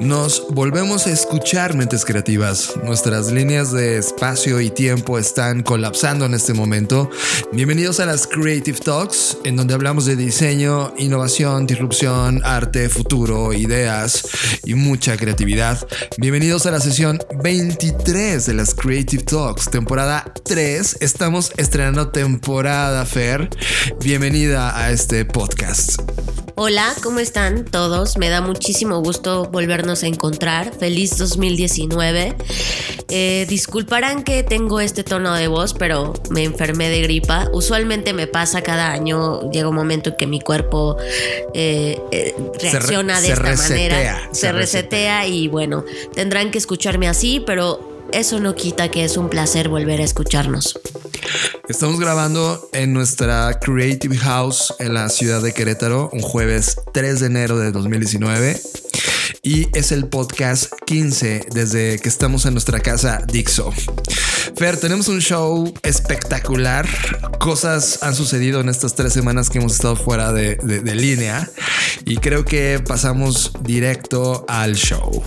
Nos volvemos a escuchar mentes creativas. Nuestras líneas de espacio y tiempo están colapsando en este momento. Bienvenidos a las Creative Talks, en donde hablamos de diseño, innovación, disrupción, arte, futuro, ideas y mucha creatividad. Bienvenidos a la sesión 23 de las Creative Talks, temporada 3. Estamos estrenando temporada, Fer. Bienvenida a este podcast. Hola, ¿cómo están todos? Me da muchísimo gusto volvernos a encontrar. Feliz 2019. Eh, disculparán que tengo este tono de voz, pero me enfermé de gripa. Usualmente me pasa cada año, llega un momento en que mi cuerpo eh, eh, reacciona de esta manera. Se, resetea y bueno, tendrán que escucharme así, pero eso no quita que es un placer volver a escucharnos. Estamos grabando en nuestra Creative House en la ciudad de Querétaro, un jueves 3 de enero de 2019. Y es el podcast 15 desde que estamos en nuestra casa Dixo. Fer, tenemos un show espectacular. Cosas han sucedido en estas tres semanas que hemos estado fuera de, de línea. Y creo que pasamos directo al show.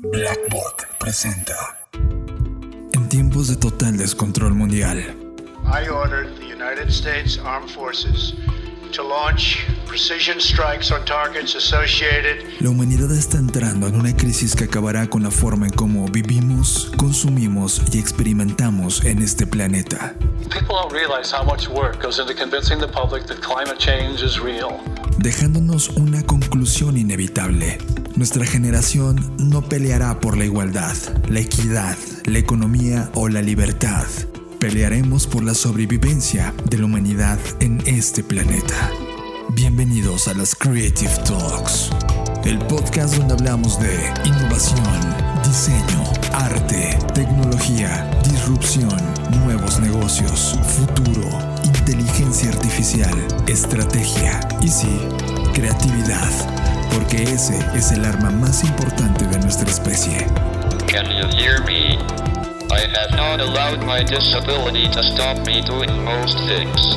Blackbot presenta. En tiempos de total descontrol mundial. I ordered the United States Armed Forces to launch precision strikes on targets associated. La humanidad está entrando en una crisis que acabará con la forma en cómo vivimos, consumimos y experimentamos en este planeta. People don't realize how much work goes into convincing the public that climate change is real. Dejándonos una conclusión inevitable. Nuestra generación no peleará por la igualdad, la equidad, la economía o la libertad. Pelearemos por la sobrevivencia de la humanidad en este planeta. Bienvenidos a las Creative Talks, el podcast donde hablamos de innovación, diseño, arte, tecnología, disrupción, nuevos negocios, futuro, inteligencia artificial, estrategia y sí, creatividad porque ese es el arma más importante de nuestra especie. Can you hear me? I have not allowed my disability to stop me doing most things.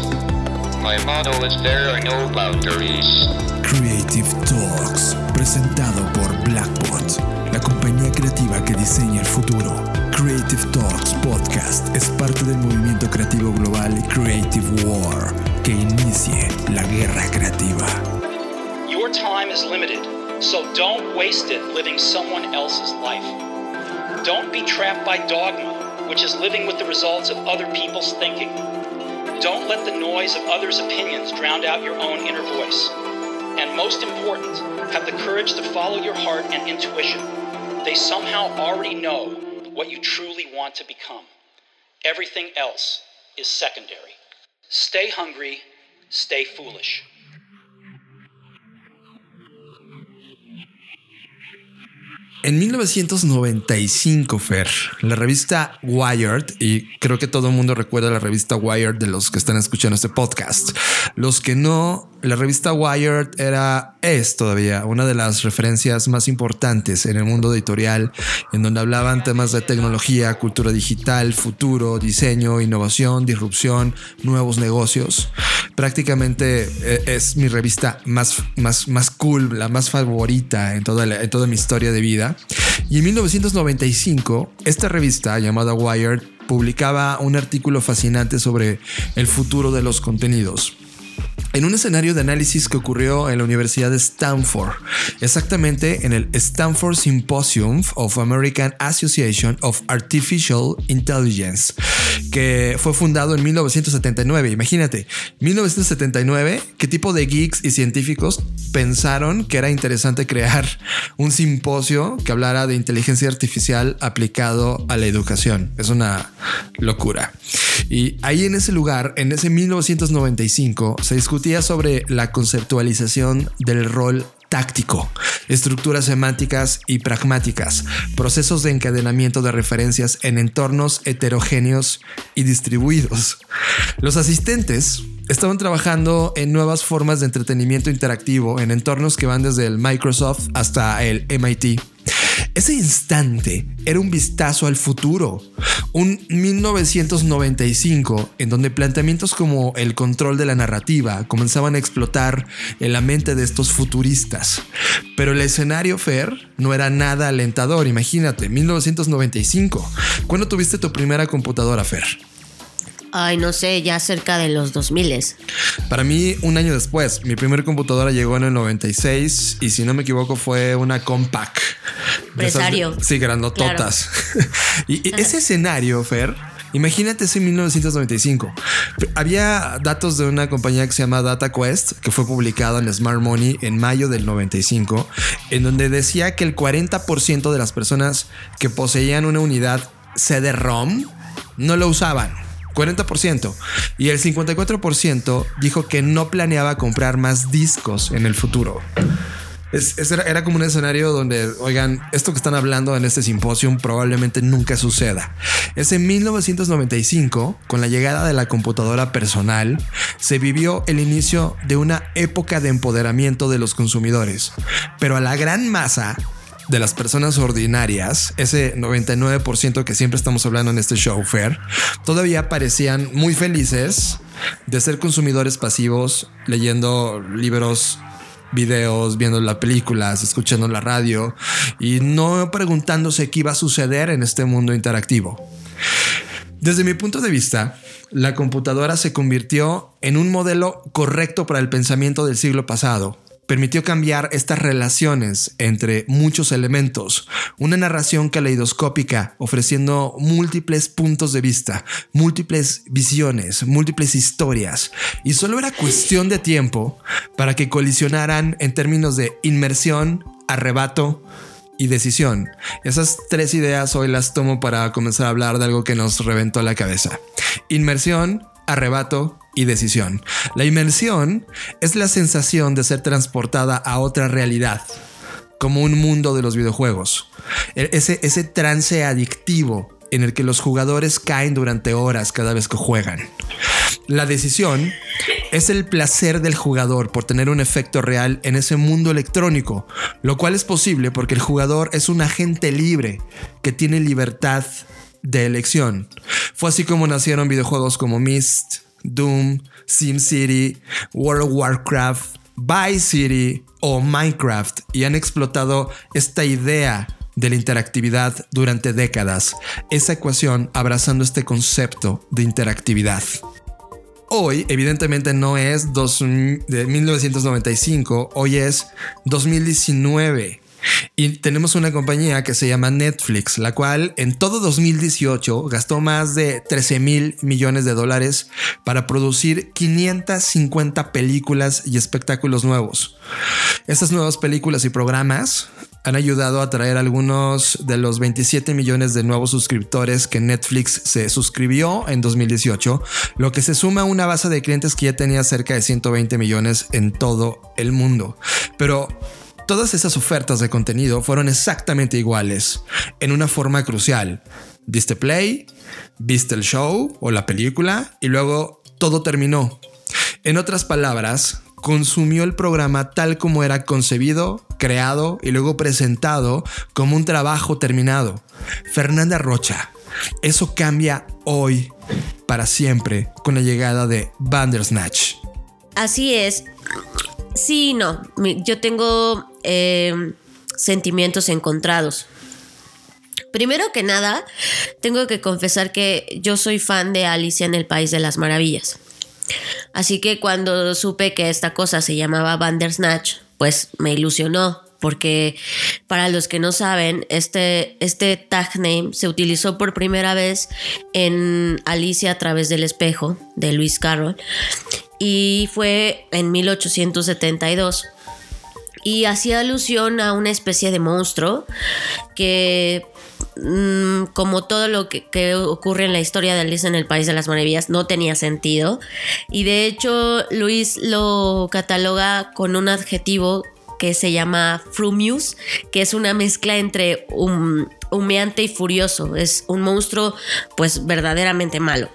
My motto is there are no boundaries. Creative Talks, presentado por Blackbot, la compañía creativa que diseña el futuro. Creative Talks Podcast es parte del movimiento creativo global Creative War, que inicie la guerra creativa. Time is limited, so don't waste it living someone else's life. Don't be trapped by dogma, which is living with the results of other people's thinking. Don't let the noise of others' opinions drown out your own inner voice. And most important, have the courage to follow your heart and intuition. They somehow already know what you truly want to become. Everything else is secondary. Stay hungry, stay foolish. En 1995, Fer, la revista Wired, y creo que todo el mundo recuerda la revista Wired de los que están escuchando este podcast. Los que no, la revista Wired era, es todavía una de las referencias más importantes en el mundo editorial, en donde hablaban temas de tecnología, cultura digital, futuro, diseño, innovación, disrupción, nuevos negocios. Prácticamente eh, es mi revista más, más, más cool, la más favorita en toda, la, en toda mi historia de vida. Y en 1995, esta revista llamada Wired publicaba un artículo fascinante sobre el futuro de los contenidos en un escenario de análisis que ocurrió en la Universidad de Stanford, exactamente en el Stanford Symposium of American Association of Artificial Intelligence, que fue fundado en 1979. Imagínate, 1979, ¿qué tipo de geeks y científicos pensaron que era interesante crear un simposio que hablara de inteligencia artificial aplicado a la educación? Es una locura. Y ahí en ese lugar, en ese 1995, se sobre la conceptualización del rol táctico, estructuras semánticas y pragmáticas, procesos de encadenamiento de referencias en entornos heterogéneos y distribuidos. Los asistentes estaban trabajando en nuevas formas de entretenimiento interactivo en entornos que van desde el Microsoft hasta el MIT. Ese instante era un vistazo al futuro, un 1995 en donde planteamientos como el control de la narrativa comenzaban a explotar en la mente de estos futuristas. Pero el escenario Fer no era nada alentador, imagínate, 1995. ¿Cuándo tuviste tu primera computadora Fer? Ay, no sé, ya cerca de los 2000. Para mí, un año después, mi primera computadora llegó en el 96 y si no me equivoco fue una Compaq. Empresario. Sí, grandototas. y, y ese escenario, Fer, imagínate ese 1995. Había datos de una compañía que se llama DataQuest, que fue publicada en Smart Money en mayo del 95, en donde decía que el 40% de las personas que poseían una unidad CD-ROM no lo usaban. 40%. Y el 54% dijo que no planeaba comprar más discos en el futuro. Era como un escenario donde, oigan, esto que están hablando en este simposio probablemente nunca suceda. Es en 1995, con la llegada de la computadora personal, se vivió el inicio de una época de empoderamiento de los consumidores. Pero a la gran masa de las personas ordinarias, ese 99% que siempre estamos hablando en este show fair, todavía parecían muy felices de ser consumidores pasivos, leyendo libros videos, viendo las películas, escuchando la radio y no preguntándose qué iba a suceder en este mundo interactivo. Desde mi punto de vista, la computadora se convirtió en un modelo correcto para el pensamiento del siglo pasado. Permitió cambiar estas relaciones entre muchos elementos, una narración caleidoscópica ofreciendo múltiples puntos de vista, múltiples visiones, múltiples historias, y solo era cuestión de tiempo para que colisionaran en términos de inmersión, arrebato, y decisión. Esas tres ideas hoy las tomo para comenzar a hablar de algo que nos reventó la cabeza. Inmersión, arrebato y decisión. La inmersión es la sensación de ser transportada a otra realidad, como un mundo de los videojuegos. E- Ese, ese trance adictivo en el que los jugadores caen durante horas cada vez que juegan. La decisión es el placer del jugador por tener un efecto real en ese mundo electrónico, lo cual es posible porque el jugador es un agente libre que tiene libertad de elección. Fue así como nacieron videojuegos como Myst, Doom, SimCity, World of Warcraft, Vice City o Minecraft y han explotado esta idea de la interactividad durante décadas, esa ecuación abrazando este concepto de interactividad. Hoy, evidentemente, no es de 1995, hoy es 2019. Y tenemos una compañía que se llama Netflix, la cual en todo 2018 gastó más de 13 mil millones de dólares para producir 550 películas y espectáculos nuevos. Estas nuevas películas y programas han ayudado a atraer algunos de los 27 millones de nuevos suscriptores que Netflix se suscribió en 2018, lo que se suma a una base de clientes que ya tenía cerca de 120 millones en todo el mundo. Pero todas esas ofertas de contenido fueron exactamente iguales, en una forma crucial. Diste play, viste el show o la película y luego todo terminó. En otras palabras, consumió el programa tal como era concebido, creado y luego presentado como un trabajo terminado. Fernanda Rocha, eso cambia hoy para siempre con la llegada de Bandersnatch. Así es. Sí, no. Yo tengo eh, sentimientos encontrados. Primero que nada, tengo que confesar que yo soy fan de Alicia en el País de las Maravillas. Así que cuando supe que esta cosa se llamaba Bandersnatch, pues me ilusionó. Porque para los que no saben, este, este tag name se utilizó por primera vez en Alicia a través del espejo de Luis Carroll y fue en 1872 y hacía alusión a una especie de monstruo que mm, como todo lo que, ocurre en la historia de Alicia en el País de las Maravillas no tenía sentido y de hecho Luis lo cataloga con un adjetivo que se llama Frumius, que es una mezcla entre humeante y furioso. Es un monstruo pues verdaderamente malo.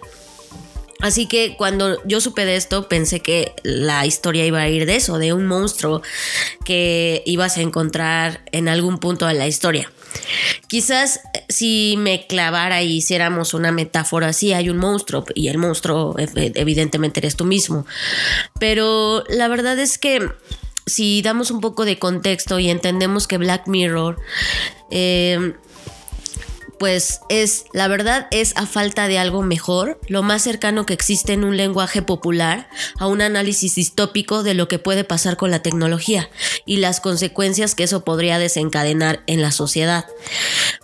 Así que cuando yo supe de esto, pensé que la historia iba a ir de eso, de un monstruo que ibas a encontrar en algún punto de la historia. Quizás eh, si me clavara y hiciéramos una metáfora así, hay un monstruo y el monstruo evidentemente eres tú mismo. Pero la verdad es que si damos un poco de contexto y entendemos que Black Mirror eh, pues es, la verdad es a falta de algo mejor, lo más cercano que existe en un lenguaje popular a un análisis distópico de lo que puede pasar con la tecnología y las consecuencias que eso podría desencadenar en la sociedad.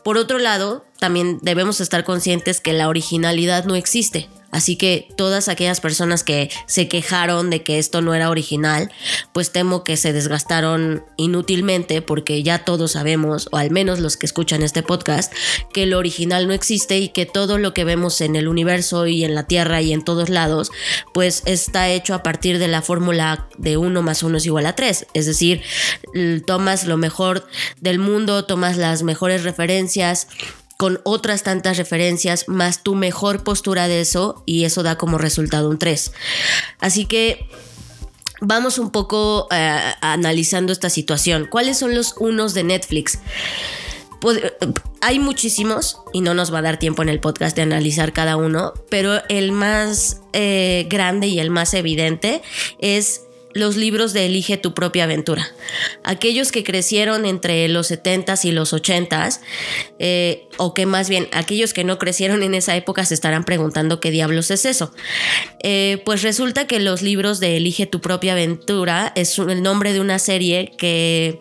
Por otro lado, también debemos estar conscientes que la originalidad no existe. Así que todas aquellas personas que se quejaron de que esto no era original, pues temo que se desgastaron inútilmente porque ya todos sabemos, o al menos los que escuchan este podcast, que lo original no existe y que todo lo que vemos en el universo y en la Tierra y en todos lados, pues está hecho a partir de la fórmula de 1 más 1 es igual a 3. Es decir, tomas lo mejor del mundo, tomas las mejores referencias, con otras tantas referencias, más tu mejor postura de eso, y eso da como resultado un 3. Así que vamos un poco eh, analizando esta situación. ¿Cuáles son los unos de Netflix? hay muchísimos y no nos va a dar tiempo en el podcast de analizar cada uno, pero el más eh, grande y el más evidente es los libros de Elige tu propia aventura. Aquellos que crecieron entre los 70s y los 80s, eh, o que más bien aquellos que no crecieron en esa época se estarán preguntando qué diablos es eso. Eh, pues resulta que los libros de Elige tu propia aventura es el nombre de una serie que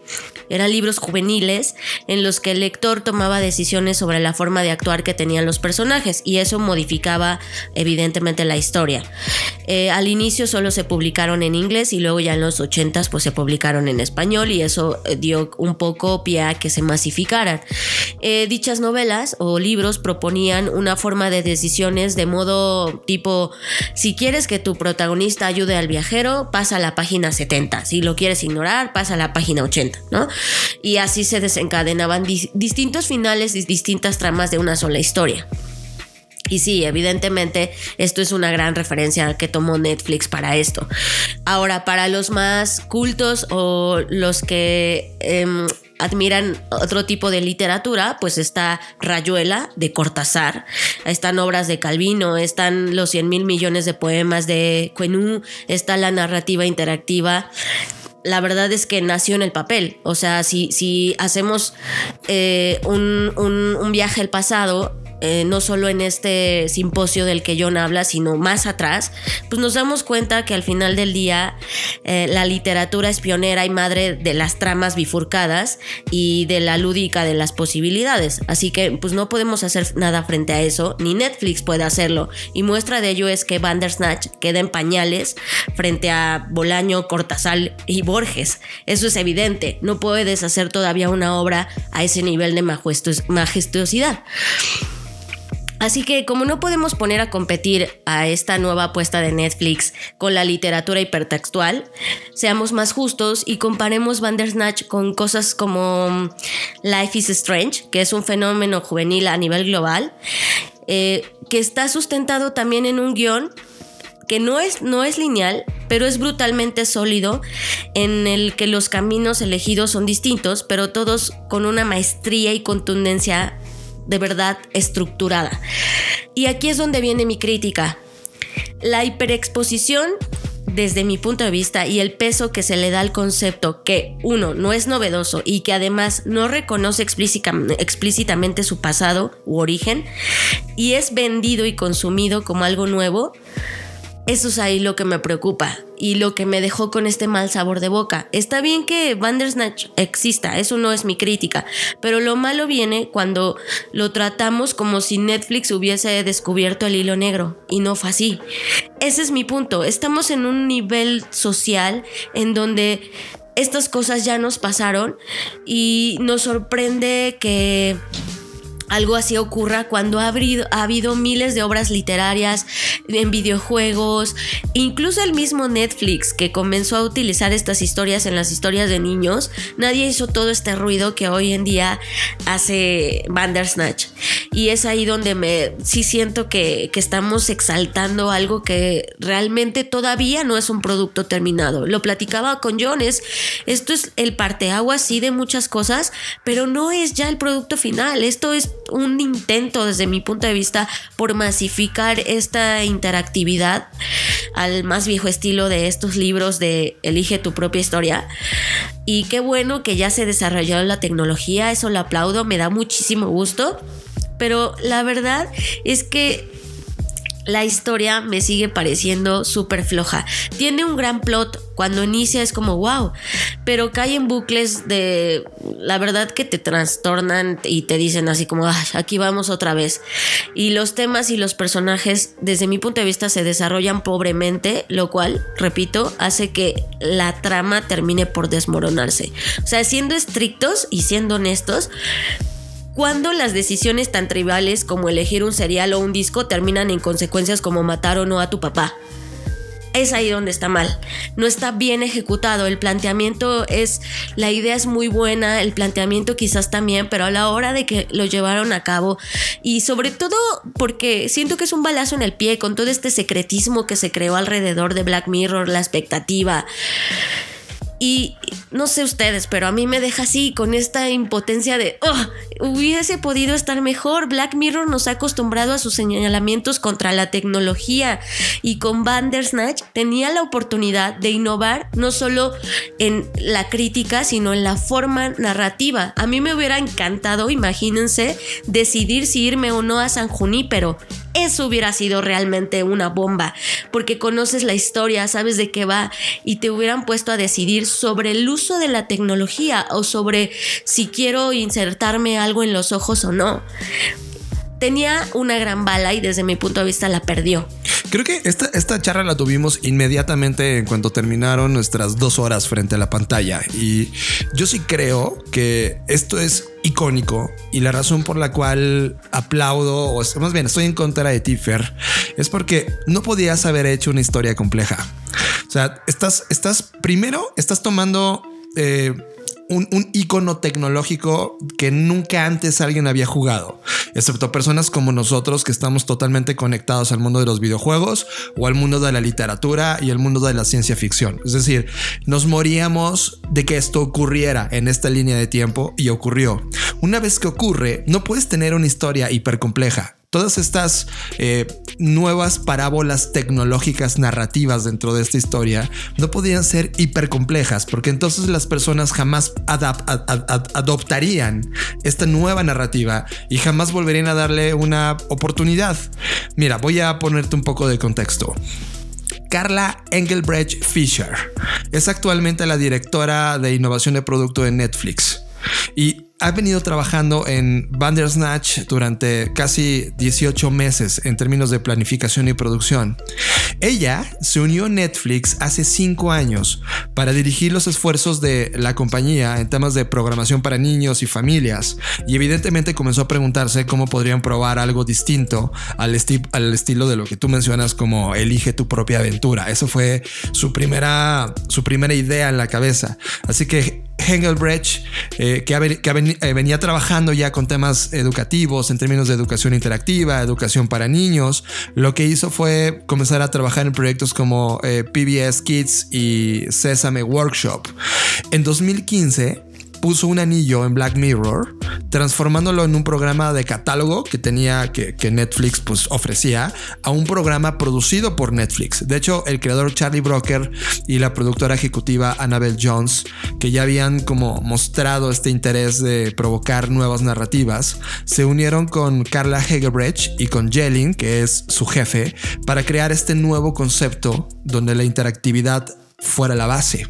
eran libros juveniles en los que el lector tomaba decisiones sobre la forma de actuar que tenían los personajes y eso modificaba evidentemente la historia. Eh, al inicio solo se publicaron en inglés y luego ya en los 80 pues se publicaron en español y eso eh, dio un poco pie a que se masificaran. Eh, dichas novelas o libros proponían una forma de decisiones de modo tipo, si quieres que tu protagonista ayude al viajero, pasa a la página 70, si lo quieres ignorar, pasa a la página 80, ¿no? Y así se desencadenaban distintos finales y distintas tramas de una sola historia. Y sí, evidentemente esto es una gran referencia que tomó Netflix para esto. Ahora, para los más cultos o los que em, admiran otro tipo de literatura, pues está Rayuela de Cortázar, están obras de Calvino, están los 100 mil millones de poemas de Quenu, está la narrativa interactiva la verdad es que nació en el papel. O sea, si, si hacemos eh, un, un, viaje al pasado, eh, no solo en este simposio del que John habla, sino más atrás, pues nos damos cuenta que al final del día eh, la literatura es pionera y madre de las tramas bifurcadas y de la lúdica de las posibilidades. Así que pues no podemos hacer nada frente a eso, ni Netflix puede hacerlo. Y muestra de ello es que Bandersnatch queda en pañales frente a Bolaño, Cortázar y Borges. Eso es evidente, no puedes hacer todavía una obra a ese nivel de majestuosidad. Así que como no podemos poner a competir a esta nueva apuesta de Netflix con la literatura hipertextual, seamos más justos y comparemos Bandersnatch con cosas como mm, Life is Strange, que es un fenómeno juvenil a nivel global, eh, que está sustentado también en un guion que no es, no es lineal, pero es brutalmente sólido, en el que los caminos elegidos son distintos, pero todos con una maestría y contundencia de verdad estructurada. Y aquí es donde viene mi crítica. La hiperexposición desde mi punto de vista y el peso que se le da al concepto que uno no es novedoso y que además no reconoce explícitamente su pasado u origen y es vendido y consumido como algo nuevo, eso es ahí lo que me preocupa y lo que me dejó con este mal sabor de boca. Está bien que Bandersnatch exista, eso no es mi crítica, pero lo malo viene cuando lo tratamos como si Netflix hubiese descubierto el hilo negro y no fue así. Ese es mi punto. Estamos en un nivel social en donde estas cosas ya nos pasaron y nos sorprende que algo así ocurra cuando ha habido, ha habido, miles de obras literarias en videojuegos, incluso el mismo Netflix que comenzó a utilizar estas historias en las historias de niños, nadie hizo todo este ruido que hoy en día hace Bandersnatch. Y es ahí donde me sí siento que, que estamos exaltando algo que realmente todavía no es un producto terminado. Lo platicaba con Jones, esto es el parteagua sí de muchas cosas, pero no es ya el producto final, esto es un intento desde mi punto de vista por masificar esta interactividad al más viejo estilo de estos libros de Elige tu propia historia. Y qué bueno que ya se desarrolló la tecnología, eso lo aplaudo, me da muchísimo gusto. Pero la verdad es que la historia me sigue pareciendo súper floja. Tiene un gran plot. Cuando inicia es como wow. Pero cae en bucles de la verdad que te trastornan y te dicen así como aquí vamos otra vez. Y los temas y los personajes, desde mi punto de vista, se desarrollan pobremente, lo cual, repito, hace que la trama termine por desmoronarse. O sea, siendo estrictos y siendo honestos cuando las decisiones tan triviales como elegir un cereal o un disco terminan en consecuencias como matar o no a tu papá. Es ahí donde está mal. No está bien ejecutado. El planteamiento es. La idea es muy buena, el planteamiento quizás también, pero a la hora de que lo llevaron a cabo. Y sobre todo porque siento que es un balazo en el pie con todo este secretismo que se creó alrededor de Black Mirror, la expectativa. Y no sé ustedes, pero a mí me deja así con esta impotencia de, oh, hubiese podido estar mejor. Black Mirror nos ha acostumbrado a sus señalamientos contra la tecnología y con Bandersnatch tenía la oportunidad de innovar no solo en la crítica, sino en la forma narrativa. A mí me hubiera encantado, imagínense, decidir si irme o no a San Junípero. Eso hubiera sido realmente una bomba, porque conoces la historia, sabes de qué va y te hubieran puesto a decidir sobre el uso de la tecnología o sobre si quiero insertarme algo en los ojos o no. Tenía una gran bala y desde mi punto de vista la perdió. Creo que esta, esta charla la tuvimos inmediatamente en cuanto terminaron nuestras dos horas frente a la pantalla. Y yo sí creo que esto es icónico y la razón por la cual aplaudo, o más bien estoy en contra de Tiffer, es porque no podías haber hecho una historia compleja. O sea, estás, estás primero, estás tomando eh, un, icono tecnológico que nunca antes alguien había jugado, excepto personas como nosotros que estamos totalmente conectados al mundo de los videojuegos o al mundo de la literatura y el mundo de la ciencia ficción. Es decir, nos moríamos de que esto ocurriera en esta línea de tiempo y ocurrió. Una vez que ocurre, no puedes tener una historia hiper compleja todas estas eh, nuevas parábolas tecnológicas narrativas dentro de esta historia no podían ser hiper complejas porque entonces las personas jamás adoptarían esta nueva narrativa y jamás volverían a darle una oportunidad. Mira, voy a ponerte un poco de contexto. Carla Engelbrecht Fischer es actualmente la directora de innovación de producto de Netflix y ha venido trabajando en Bandersnatch durante casi 18 meses en términos de planificación y producción. Ella se unió a Netflix hace 5 años para dirigir los esfuerzos de la compañía en temas de programación para niños y familias y evidentemente comenzó a preguntarse cómo podrían probar algo distinto al, al estilo de lo que tú mencionas como elige tu propia aventura. Eso fue su primera, su primera idea en la cabeza. Así que Engelbrecht, eh, que, eh, venía trabajando ya con temas educativos en términos de educación interactiva, educación para niños, lo que hizo fue comenzar a trabajar en proyectos como eh, PBS Kids y Sesame Workshop. En 2015, puso un anillo en Black Mirror, transformándolo en un programa de catálogo que tenía que, Netflix pues ofrecía a un programa producido por Netflix. De hecho, el creador Charlie Broker y la productora ejecutiva Annabelle Jones, que ya habían como mostrado este interés de provocar nuevas narrativas, se unieron con Carla Hegebrecht y con Jelling, que es su jefe, para crear este nuevo concepto donde la interactividad fuera la base.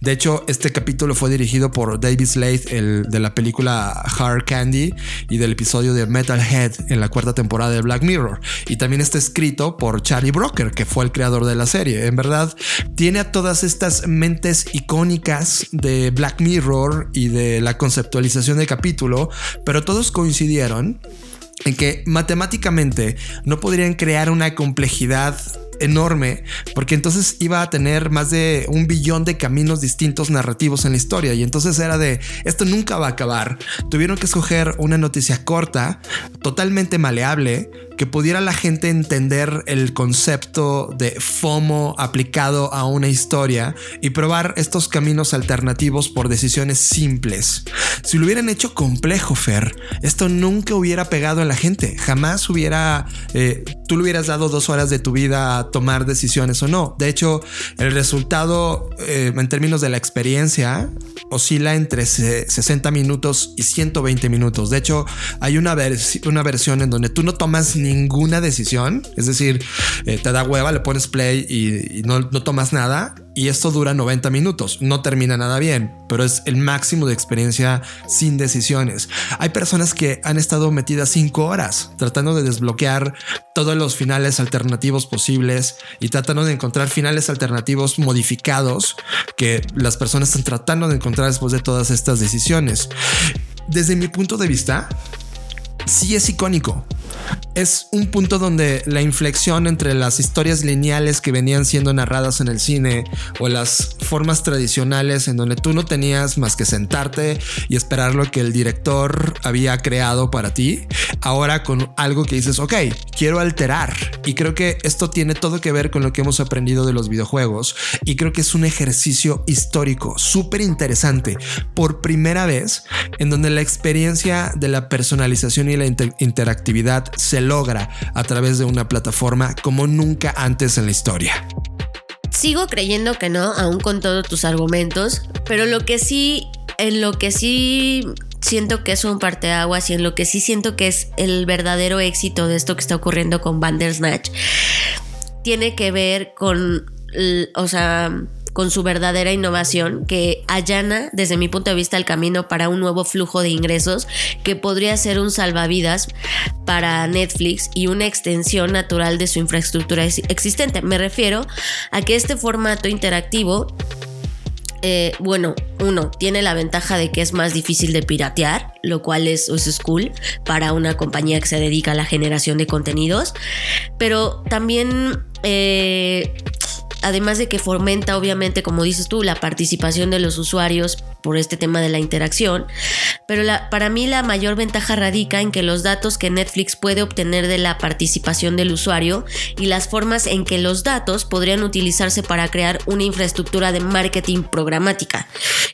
De hecho, este capítulo fue dirigido por David Slade, el de la película Hard Candy y del episodio de Metalhead en la cuarta temporada de Black Mirror. Y también está escrito por Charlie Broker, que fue el creador de la serie. En verdad, tiene a todas estas mentes icónicas de Black Mirror y de la conceptualización del capítulo, pero todos coincidieron en que matemáticamente no podrían crear una complejidad enorme, porque entonces iba a tener más de un billón de caminos distintos narrativos en la historia. Y entonces era de esto nunca va a acabar. Tuvieron que escoger una noticia corta, totalmente maleable, que pudiera la gente entender el concepto de FOMO aplicado a una historia y probar estos caminos alternativos por decisiones simples. Si lo hubieran hecho complejo, Fer, esto nunca hubiera pegado a la gente. Jamás hubiera, eh, tú le hubieras dado dos horas de tu vida a tomar decisiones o no. De hecho, el resultado eh, en términos de la experiencia oscila entre 60 minutos y 120 minutos. De hecho, hay una, una versión en donde tú no tomas ninguna decisión, es decir, eh, te da hueva, le pones play y, no, tomas nada y esto dura 90 minutos. No termina nada bien, pero es el máximo de experiencia sin decisiones. Hay personas que han estado metidas 5 horas tratando de desbloquear todos los finales alternativos posibles y tratando de encontrar finales alternativos modificados que las personas están tratando de encontrar después de todas estas decisiones. Desde mi punto de vista, sí es icónico. Es un punto donde la inflexión entre las historias lineales que venían siendo narradas en el cine o las formas tradicionales en donde tú no tenías más que sentarte y esperar lo que el director había creado para ti, ahora con algo que dices, ok, quiero alterar. Y creo que esto tiene todo que ver con lo que hemos aprendido de los videojuegos y creo que es un ejercicio histórico súper interesante por primera vez en donde la experiencia de la personalización y la interactividad se logra a través de una plataforma como nunca antes en la historia. Sigo creyendo que no, aún con todos tus argumentos, pero lo que sí, en lo que sí siento que es un parteaguas y en lo que sí siento que es el verdadero éxito de esto que está ocurriendo con Bandersnatch, tiene que ver con, o sea, con su verdadera innovación que allana, desde mi punto de vista, el camino para un nuevo flujo de ingresos que podría ser un salvavidas para Netflix y una extensión natural de su infraestructura existente. Me refiero a que este formato interactivo eh, bueno, uno, tiene la ventaja de que es más difícil de piratear, lo cual es, es cool para una compañía que se dedica a la generación de contenidos, pero también eh, además de que fomenta obviamente, como dices tú, la participación de los usuarios por este tema de la interacción, pero para mí la mayor ventaja radica en que los datos que Netflix puede obtener de la participación del usuario y las formas en que los datos podrían utilizarse para crear una infraestructura de marketing programática,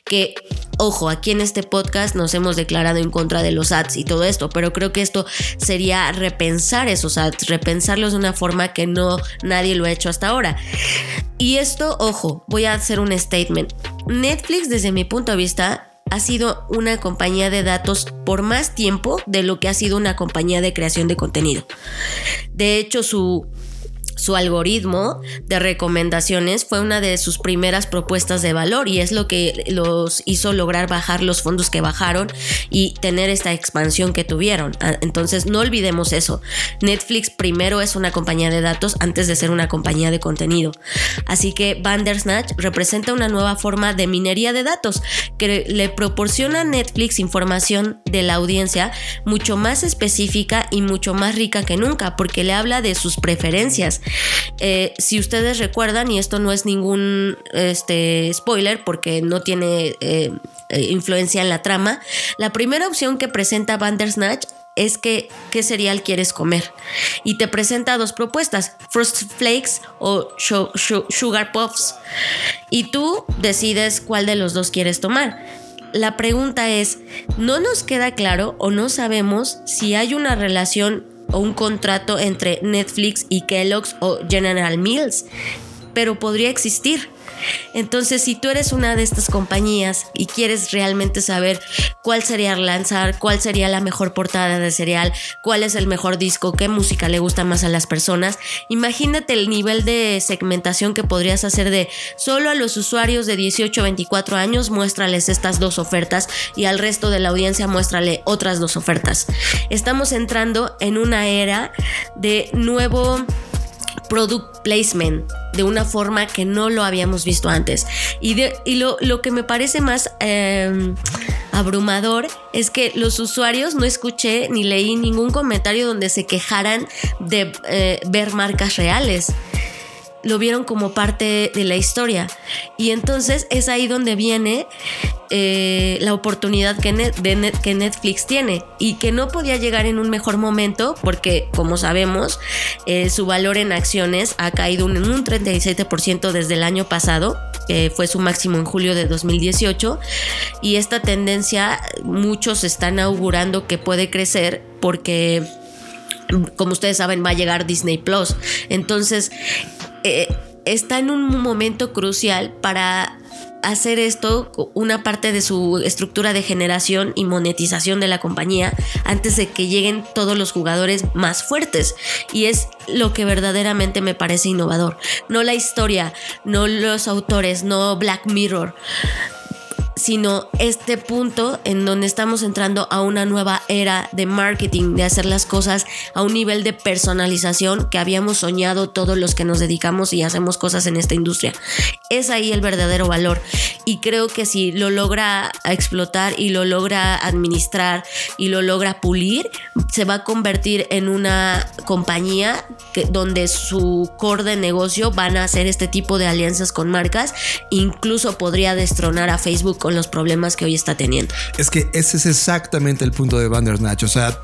que Ojo, aquí en este podcast nos hemos declarado en contra de los ads y todo esto, pero creo que esto sería repensar esos ads, repensarlos de una forma que no nadie lo ha hecho hasta ahora. Y esto, ojo, voy a hacer un statement. Netflix, desde mi punto de vista, ha sido una compañía de datos por más tiempo de lo que ha sido una compañía de creación de contenido. De hecho, su su algoritmo de recomendaciones fue una de sus primeras propuestas de valor y es lo que los hizo lograr bajar los fondos que bajaron y tener esta expansión que tuvieron. Ah, entonces no olvidemos eso. Netflix primero es una compañía de datos antes de ser una compañía de contenido. Así que Bandersnatch representa una nueva forma de minería de datos que le proporciona a Netflix información de la audiencia mucho más específica y mucho más rica que nunca porque le habla de sus preferencias eh, si ustedes recuerdan, y esto no es ningún este, spoiler porque no tiene eh, eh, influencia en la trama, la primera opción que presenta Bandersnatch es que qué cereal quieres comer y te presenta dos propuestas, Frost Flakes o Sugar Puffs y tú decides cuál de los dos quieres tomar. La pregunta es, no nos queda claro o no sabemos si hay una relación o un contrato entre Netflix y Kellogg's o General Mills, pero podría existir. Entonces, si tú eres una de estas compañías y quieres realmente saber cuál sería lanzar, cuál sería la mejor portada de cereal, cuál es el mejor disco, qué música le gusta más a las personas, imagínate el nivel de segmentación que podrías hacer de solo a los usuarios de 18 a 24 años muéstrales estas dos ofertas y al resto de la audiencia muéstrale otras dos ofertas. Estamos entrando en una era de nuevo product placement de una forma que no lo habíamos visto antes. Y, lo, que me parece más... Em, abrumador es que los usuarios no escuché ni leí ningún comentario donde se quejaran de eh, ver marcas reales lo vieron como parte de la historia. Y entonces es ahí donde viene eh, la oportunidad que, que, Netflix tiene y que no podía llegar en un mejor momento porque, como sabemos, eh, su valor en acciones ha caído en un 37% desde el año pasado. que fue su máximo en julio de 2018 y esta tendencia muchos están augurando que puede crecer porque como ustedes saben va a llegar Disney Plus entonces eh, está en un momento crucial para hacer esto una parte de su estructura de generación y monetización de la compañía antes de que lleguen todos los jugadores más fuertes. Y es lo que verdaderamente me parece innovador. No la historia, no los autores, no Black Mirror sino este punto en donde estamos entrando a una nueva era de marketing, de hacer las cosas a un nivel de personalización que habíamos soñado todos los que nos dedicamos y hacemos cosas en esta industria. Es ahí el verdadero valor y creo que si lo logra explotar y lo logra administrar y lo logra pulir, se va a convertir en una compañía donde su core de negocio van a hacer este tipo de alianzas con marcas, incluso podría destronar a Facebook con los problemas que hoy está teniendo. Es que ese es exactamente el punto de Bandersnatch. O sea,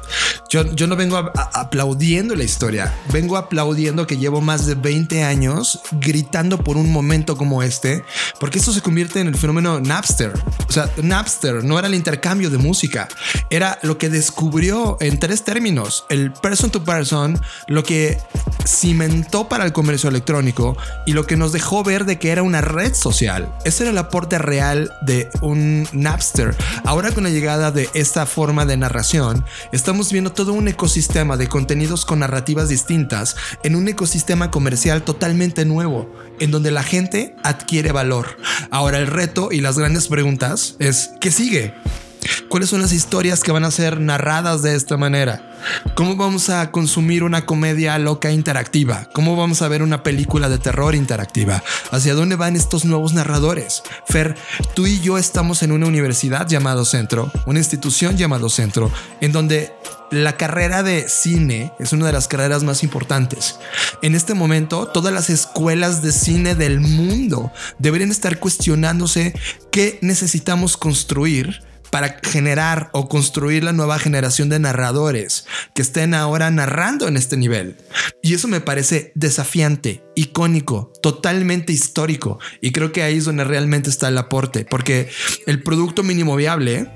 yo, yo no vengo aplaudiendo la historia, vengo aplaudiendo que llevo más de 20 años gritando por un momento como este, porque esto se convierte en el fenómeno Napster. O sea, Napster no era el intercambio de música, era lo que descubrió en tres términos: el person to person, lo que cimentó para el comercio electrónico y lo que nos dejó ver de que era una red social. Ese era el aporte real de un Napster. Ahora con la llegada de esta forma de narración, estamos viendo todo un ecosistema de contenidos con narrativas distintas en un ecosistema comercial totalmente nuevo, en donde la gente adquiere valor. Ahora el reto y las grandes preguntas es, ¿qué sigue? ¿Cuáles son las historias que van a ser narradas de esta manera? ¿Cómo vamos a consumir una comedia loca interactiva? ¿Cómo vamos a ver una película de terror interactiva? ¿Hacia dónde van estos nuevos narradores? Fer, tú y yo estamos en una universidad llamado Centro, una institución llamado Centro, en donde la carrera de cine es una de las carreras más importantes. En este momento, todas las escuelas de cine del mundo deberían estar cuestionándose qué necesitamos construir para generar o construir la nueva generación de narradores que estén ahora narrando en este nivel. Y eso me parece desafiante, icónico, totalmente histórico. Y creo que ahí es donde realmente está el aporte, porque el producto mínimo viable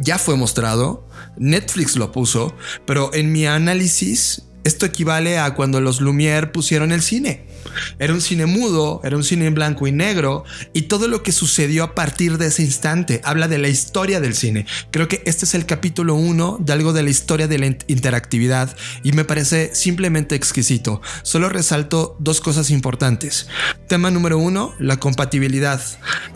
ya fue mostrado, Netflix lo puso, pero en mi análisis esto equivale a cuando los Lumière pusieron el cine. Era un cine mudo, era un cine en blanco y negro y todo lo que sucedió a partir de ese instante habla de la historia del cine. Creo que este es el capítulo uno de algo de la historia de la interactividad y me parece simplemente exquisito. Solo resalto dos cosas importantes. Tema número uno, la compatibilidad.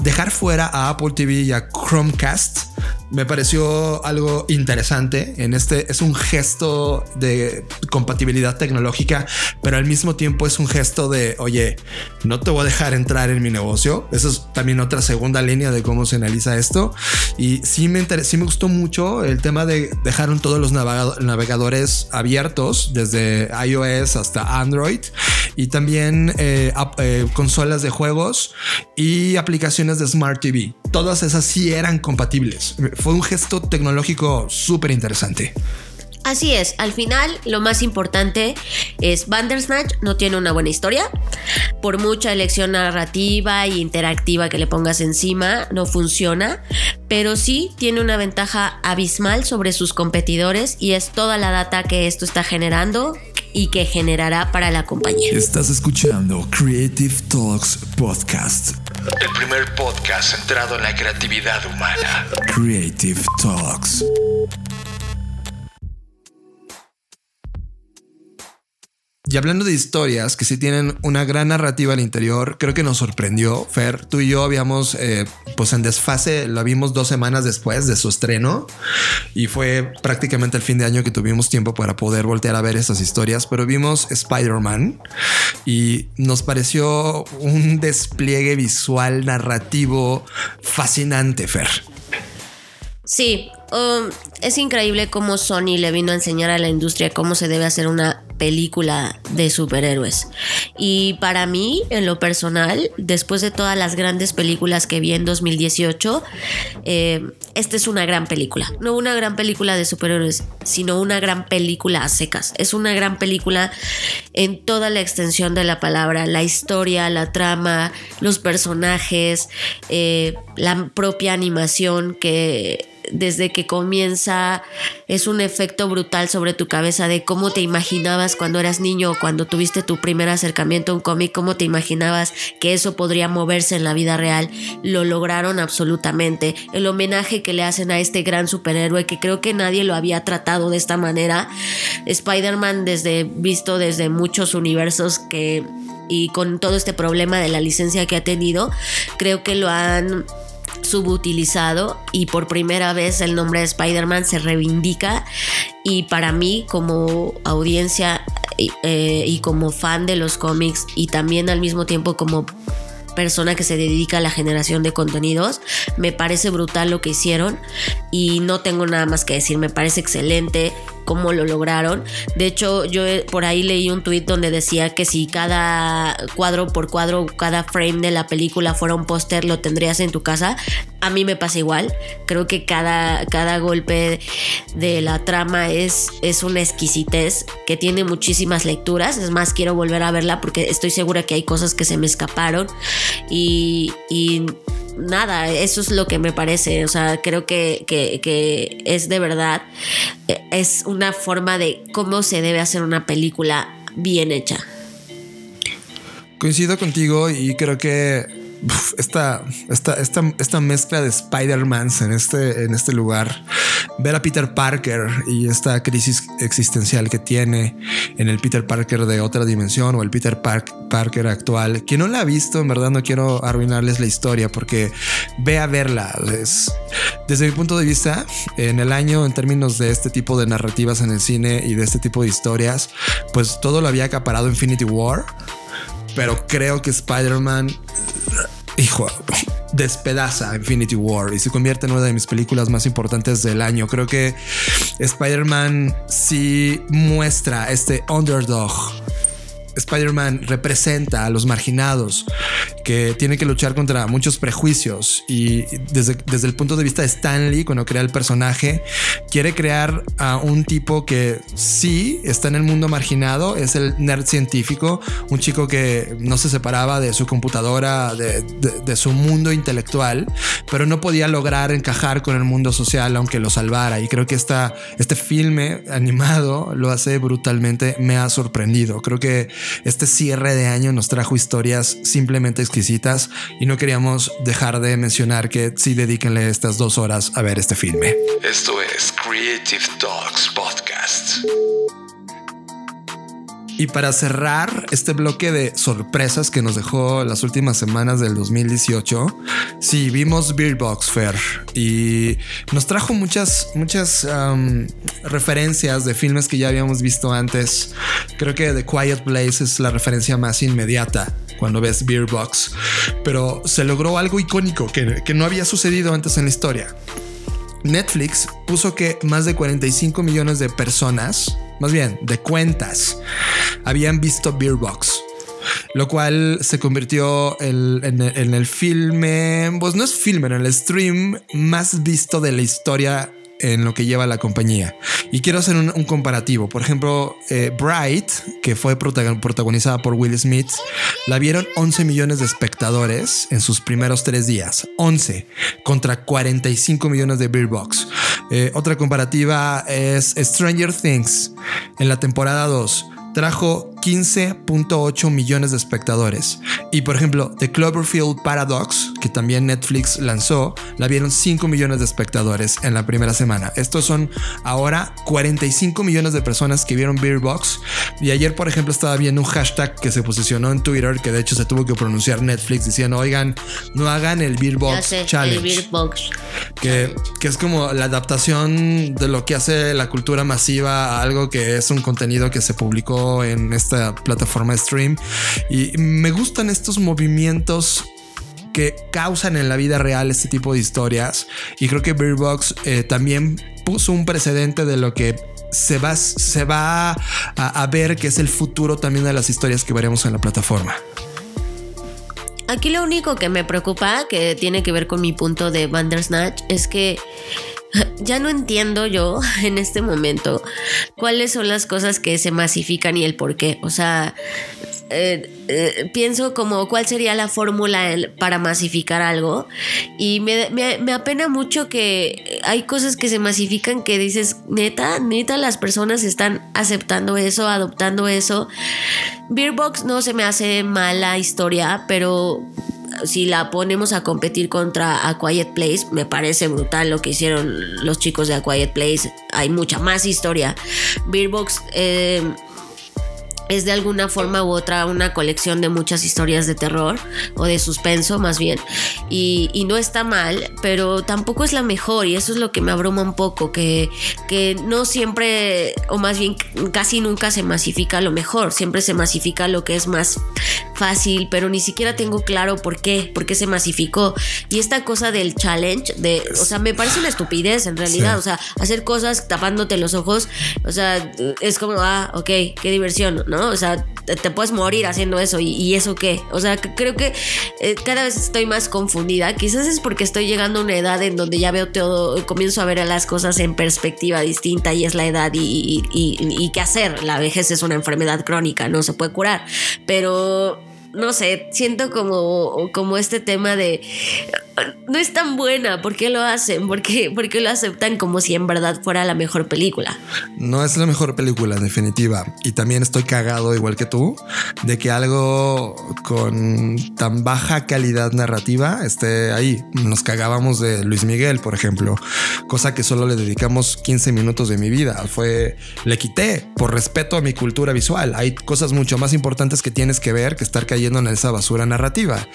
Dejar fuera a Apple TV y a Chromecast me pareció algo interesante. En este es un gesto de compatibilidad tecnológica, pero al mismo tiempo es un gesto de oye, no te voy a dejar entrar en mi negocio. Eso es también otra segunda línea de cómo se analiza esto. Y sí me, sí me gustó mucho el tema de dejaron todos los navegadores abiertos, desde iOS hasta Android, y también eh, eh, consolas de juegos y aplicaciones de Smart TV. Todas esas sí eran compatibles fue un gesto tecnológico súper interesante. Así es, al final lo más importante es Bandersnatch no tiene una buena historia. Por mucha elección narrativa e interactiva que le pongas encima, no funciona. Pero sí tiene una ventaja abismal sobre sus competidores y es toda la data que esto está generando y que generará para la compañía. Estás escuchando Creative Talks Podcast. El primer podcast centrado en la creatividad humana. Creative Talks. Y hablando de historias que sí tienen una gran narrativa al interior, creo que nos sorprendió, Fer. Tú y yo habíamos, eh, pues en desfase, lo vimos dos semanas después de su estreno y fue prácticamente el fin de año que tuvimos tiempo para poder voltear a ver esas historias, pero vimos Spider-Man y nos pareció un despliegue visual narrativo fascinante, Fer. Sí, um, es increíble cómo Sony le vino a enseñar a la industria cómo se debe hacer una película de superhéroes. Y para mí, en lo personal, después de todas las grandes películas que vi en 2018, eh, esta es una gran película. No una gran película de superhéroes, sino una gran película a secas. Es una gran película en toda la extensión de la palabra. La historia, la trama, los personajes, eh, la propia animación que desde que comienza es un efecto brutal sobre tu cabeza de cómo te imaginabas cuando eras niño o cuando tuviste tu primer acercamiento a un cómic, cómo te imaginabas que eso podría moverse en la vida real. Lo lograron absolutamente. El homenaje que le hacen a este gran superhéroe que creo que nadie lo había tratado de esta manera. Spider-Man desde visto desde muchos universos que y con todo este problema de la licencia que ha tenido, creo que lo han subutilizado y por primera vez el nombre de Spider-Man se reivindica y para mí como audiencia eh, y como fan de los cómics y también al mismo tiempo como persona que se dedica a la generación de contenidos. Me parece brutal lo que hicieron y no tengo nada más que decir. Me parece excelente cómo lo lograron. De hecho, yo por ahí leí un tweet donde decía que si cada cuadro por cuadro, cada frame de la película fuera un póster, lo tendrías en tu casa. A mí me pasa igual. Creo que cada, cada golpe de la trama es, es una exquisitez que tiene muchísimas lecturas. Es más, quiero volver a verla porque estoy segura que hay cosas que se me escaparon. Y, y nada, eso es lo que me parece. O sea, creo que, que, es de verdad, eh, es una forma de cómo se debe hacer una película bien hecha. Coincido contigo y creo que esta, esta, esta, esta, mezcla de Spider-Man en este, en este lugar, ver a Peter Parker y esta crisis existencial que tiene en el Peter Parker de otra dimensión o el Peter Parker actual, que no la ha visto, en verdad no quiero arruinarles la historia porque ve a verla. desde mi punto de vista, en el año en términos de este tipo de narrativas en el cine y de este tipo de historias, pues todo lo había acaparado Infinity War pero creo que Spider-Man, hijo, despedaza Infinity War y se convierte en una de mis películas más importantes del año. Creo que Spider-Man sí muestra este underdog Spider-Man representa a los marginados que tienen que luchar contra muchos prejuicios y desde, desde el punto de vista de Stanley, cuando crea el personaje, quiere crear a un tipo que sí está en el mundo marginado, es el nerd científico, un chico que no se separaba de su computadora, de, de su mundo intelectual, pero no podía lograr encajar con el mundo social aunque lo salvara. Y creo que esta, este filme animado lo hace brutalmente, me ha sorprendido, creo que este cierre de año nos trajo historias simplemente exquisitas y no queríamos dejar de mencionar que sí dedíquenle estas dos horas a ver este filme. Esto es Creative Talks Podcast. Y para cerrar este bloque de sorpresas que nos dejó las últimas semanas del 2018, sí, vimos Beer Box Fair y nos trajo muchas, muchas referencias de filmes que ya habíamos visto antes. Creo que The Quiet Place es la referencia más inmediata cuando ves Beer Box, pero se logró algo icónico que, que no había sucedido antes en la historia. Netflix puso que más de 45 millones de personas más bien de cuentas, habían visto Beer Box. Lo cual se convirtió en, el filme, pues no es filme, en el stream más visto de la historia en lo que lleva la compañía. Y quiero hacer un, comparativo. Por ejemplo, eh, Bright, que fue protagonizada por Will Smith, la vieron 11 millones de espectadores en sus primeros tres días. 11 contra 45 millones de Beer Box. Eh, otra comparativa es Stranger Things en la temporada 2 trajo 15.8 millones de espectadores. Y por ejemplo, The Cloverfield Paradox, que también Netflix lanzó, la vieron 5 millones de espectadores en la primera semana. Estos son ahora 45 millones de personas que vieron Beer Box. Y ayer, por ejemplo, estaba viendo un hashtag que se posicionó en Twitter, que de hecho se tuvo que pronunciar Netflix diciendo, oigan, no hagan el Beer Box Challenge. Que, que es como la adaptación de lo que hace la cultura masiva a algo que es un contenido que se publicó en esta plataforma stream. Y me gustan estos movimientos que causan en la vida real este tipo de historias. Y creo que Bird Box eh, también puso un precedente de lo que se va, se va a, a ver que es el futuro también de las historias que veremos en la plataforma. Aquí lo único que me preocupa, que tiene que ver con mi punto de Bandersnatch, es que ya no entiendo yo en este momento cuáles son las cosas que se masifican y el por qué. O sea, eh, eh, pienso como cuál sería la fórmula para masificar algo y me- me apena mucho que hay cosas que se masifican que dices, neta, neta las personas están aceptando eso, adoptando eso. Beerbox no se me hace mala historia, pero si la ponemos a competir contra A Quiet Place, me parece brutal lo que hicieron los chicos de A Quiet Place. Hay mucha más historia. Beerbox eh, es de alguna forma u otra una colección de muchas historias de terror o de suspenso más bien y, y no está mal pero tampoco es la mejor y eso es lo que me abruma un poco que, que no siempre o más bien casi nunca se masifica lo mejor siempre se masifica lo que es más fácil pero ni siquiera tengo claro por qué por qué se masificó y esta cosa del challenge de o sea me parece una estupidez en realidad Sí. o sea hacer cosas tapándote los ojos o sea es como ah ok qué diversión ¿no? O sea, te, puedes morir haciendo eso. ¿Y, eso qué? O sea, creo que eh, cada vez estoy más confundida. Quizás es porque estoy llegando a una edad en donde ya veo todo, comienzo a ver las cosas en perspectiva distinta y es la edad y qué hacer. La vejez es una enfermedad crónica, no se puede curar. Pero no sé, siento como, como este tema de no es tan buena, ¿por qué lo hacen? ¿Por qué, por qué lo aceptan como si en verdad fuera la mejor película? No es la mejor película, en definitiva. Y también estoy cagado, igual que tú, de que algo con tan baja calidad narrativa esté ahí. Nos cagábamos de Luis Miguel, por ejemplo, cosa que solo le dedicamos 15 minutos de mi vida. Fue, le quité por respeto a mi cultura visual. Hay cosas mucho más importantes que tienes que ver que estar cayendo en esa basura narrativa.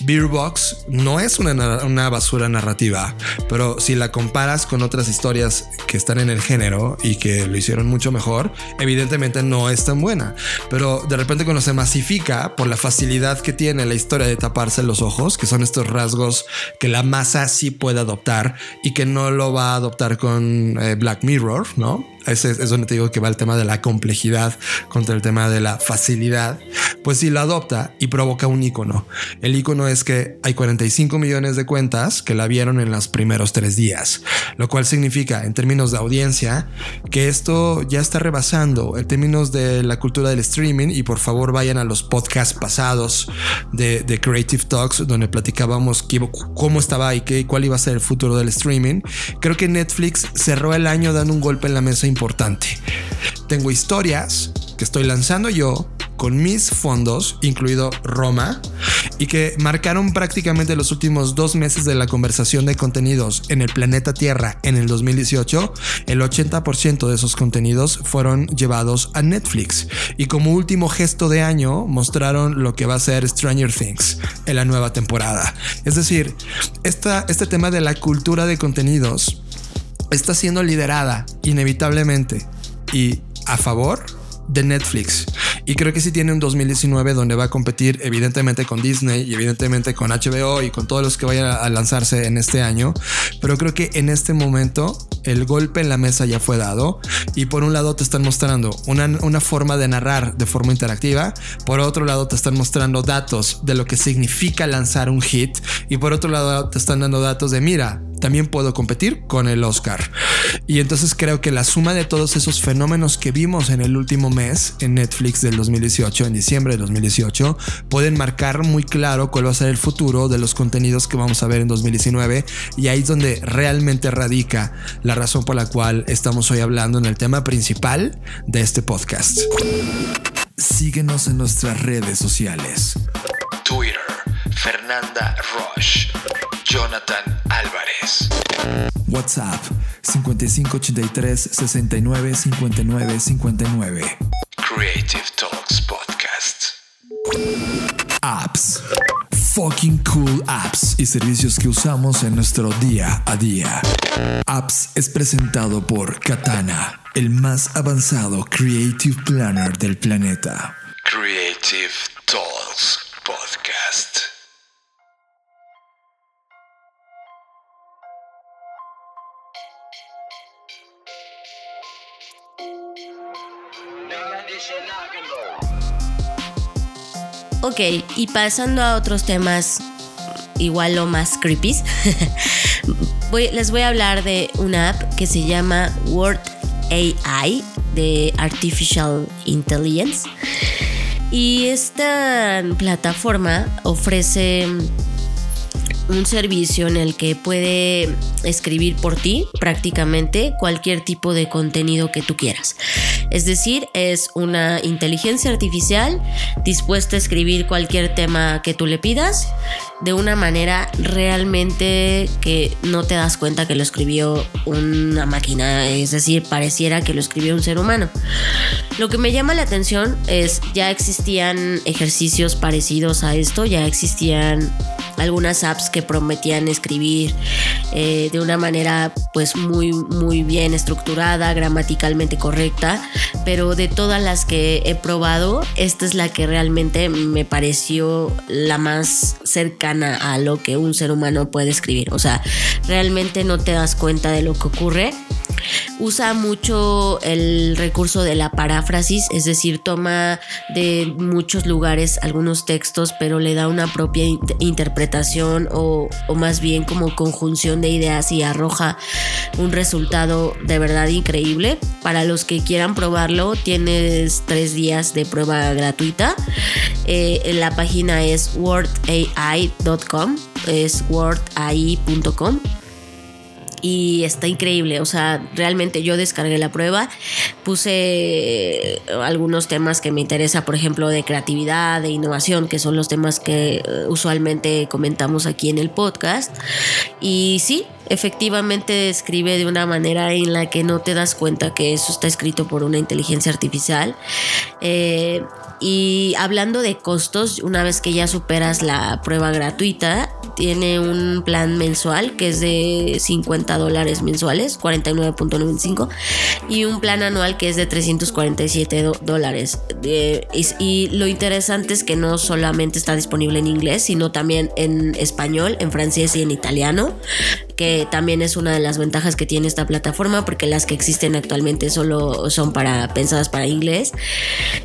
Beer Box no es una, una basura narrativa, pero si la comparas con otras historias que están en el género y que lo hicieron mucho mejor, evidentemente no es tan buena. Pero de repente cuando se masifica por la facilidad que tiene la historia de taparse los ojos, que son estos rasgos que la masa sí puede adoptar y que no lo va a adoptar con eh, Black Mirror, ¿no? Es, es donde te digo que va el tema de la complejidad contra el tema de la facilidad. Pues si la adopta y provoca un icono. El icono es que hay 45 millones de cuentas que la vieron en los primeros tres días, lo cual significa en términos de audiencia que esto ya está rebasando en términos de la cultura del streaming y por favor vayan a los podcasts pasados de, Creative Talks donde platicábamos cómo estaba y qué, cuál iba a ser el futuro del streaming. Creo que Netflix cerró el año dando un golpe en la mesa importante. Tengo historias que estoy lanzando yo con mis fondos, incluido Roma, y que marcaron prácticamente los últimos dos meses de la conversación de contenidos en el planeta Tierra en el 2018. El 80% de esos contenidos fueron llevados a Netflix. Y como último gesto de año, mostraron lo que va a ser Stranger Things en la nueva temporada. Es decir, esta, este tema de la cultura de contenidos está siendo liderada inevitablemente y a favor de Netflix. Y creo que sí tiene un 2019 donde va a competir evidentemente con Disney y evidentemente con HBO y con todos los que vayan a lanzarse en este año. Pero creo que en este momento el golpe en la mesa ya fue dado y por un lado te están mostrando una, una forma de narrar de forma interactiva, por otro lado te están mostrando datos de lo que significa lanzar un hit y por otro lado te están dando datos de mira, también puedo competir con el Oscar. Y entonces creo que la suma de todos esos fenómenos que vimos en el último mes en Netflix del 2018, en diciembre de 2018, pueden marcar muy claro cuál va a ser el futuro de los contenidos que vamos a ver en 2019. Y ahí es donde realmente radica la razón por la cual estamos hoy hablando en el tema principal de este podcast. Síguenos en nuestras redes sociales. Twitter, Fernanda Roche, Jonathan Álvarez. WhatsApp 5583 69 59 59. Creative Talks Podcast. Apps. Fucking cool apps y servicios que usamos en nuestro día a día. Apps es presentado por Katana, el más avanzado Creative Planner del planeta. Creative Talks Podcast. Ok, y pasando a otros temas igual o más creepy, les voy a hablar de una app que se llama Word AI de Artificial Intelligence. Y esta plataforma ofrece un servicio en el que puede escribir por ti prácticamente cualquier tipo de contenido que tú quieras. Es decir, es una inteligencia artificial dispuesta a escribir cualquier tema que tú le pidas de una manera realmente que no te das cuenta que lo escribió una máquina, es decir, pareciera que lo escribió un ser humano. Lo que me llama la atención es ya existían ejercicios parecidos a esto, ya existían algunas apps que prometían escribir eh, de una manera pues muy muy bien estructurada, gramaticalmente correcta, pero de todas las que he probado, esta es la que realmente me pareció la más cercana a lo que un ser humano puede escribir. O sea, realmente no te das cuenta de lo que ocurre Usa mucho el recurso de la paráfrasis, es decir, toma de muchos lugares algunos textos, pero le da una propia interpretación o, más bien como conjunción de ideas y arroja un resultado de verdad increíble. Para los que quieran probarlo, tienes tres días de prueba gratuita. Eh, la página es wordai.com, es wordai.com y está increíble. O sea, realmente yo descargué la prueba, puse algunos temas que me interesa, por ejemplo, de creatividad, de innovación, que son los temas que eh, usualmente comentamos aquí en el podcast. Y sí, efectivamente escribe de una manera en la que no te das cuenta que eso está escrito por una inteligencia artificial. Eh, y hablando de costos, una vez que ya superas la prueba gratuita, tiene un plan mensual que es de 50 dólares mensuales, 49.95, y un plan anual que es de 347 dólares. y, lo interesante es que no solamente está disponible en inglés, sino también en español, en francés y en italiano, que también es una de las ventajas que tiene esta plataforma, porque las que existen actualmente solo son para pensadas para inglés.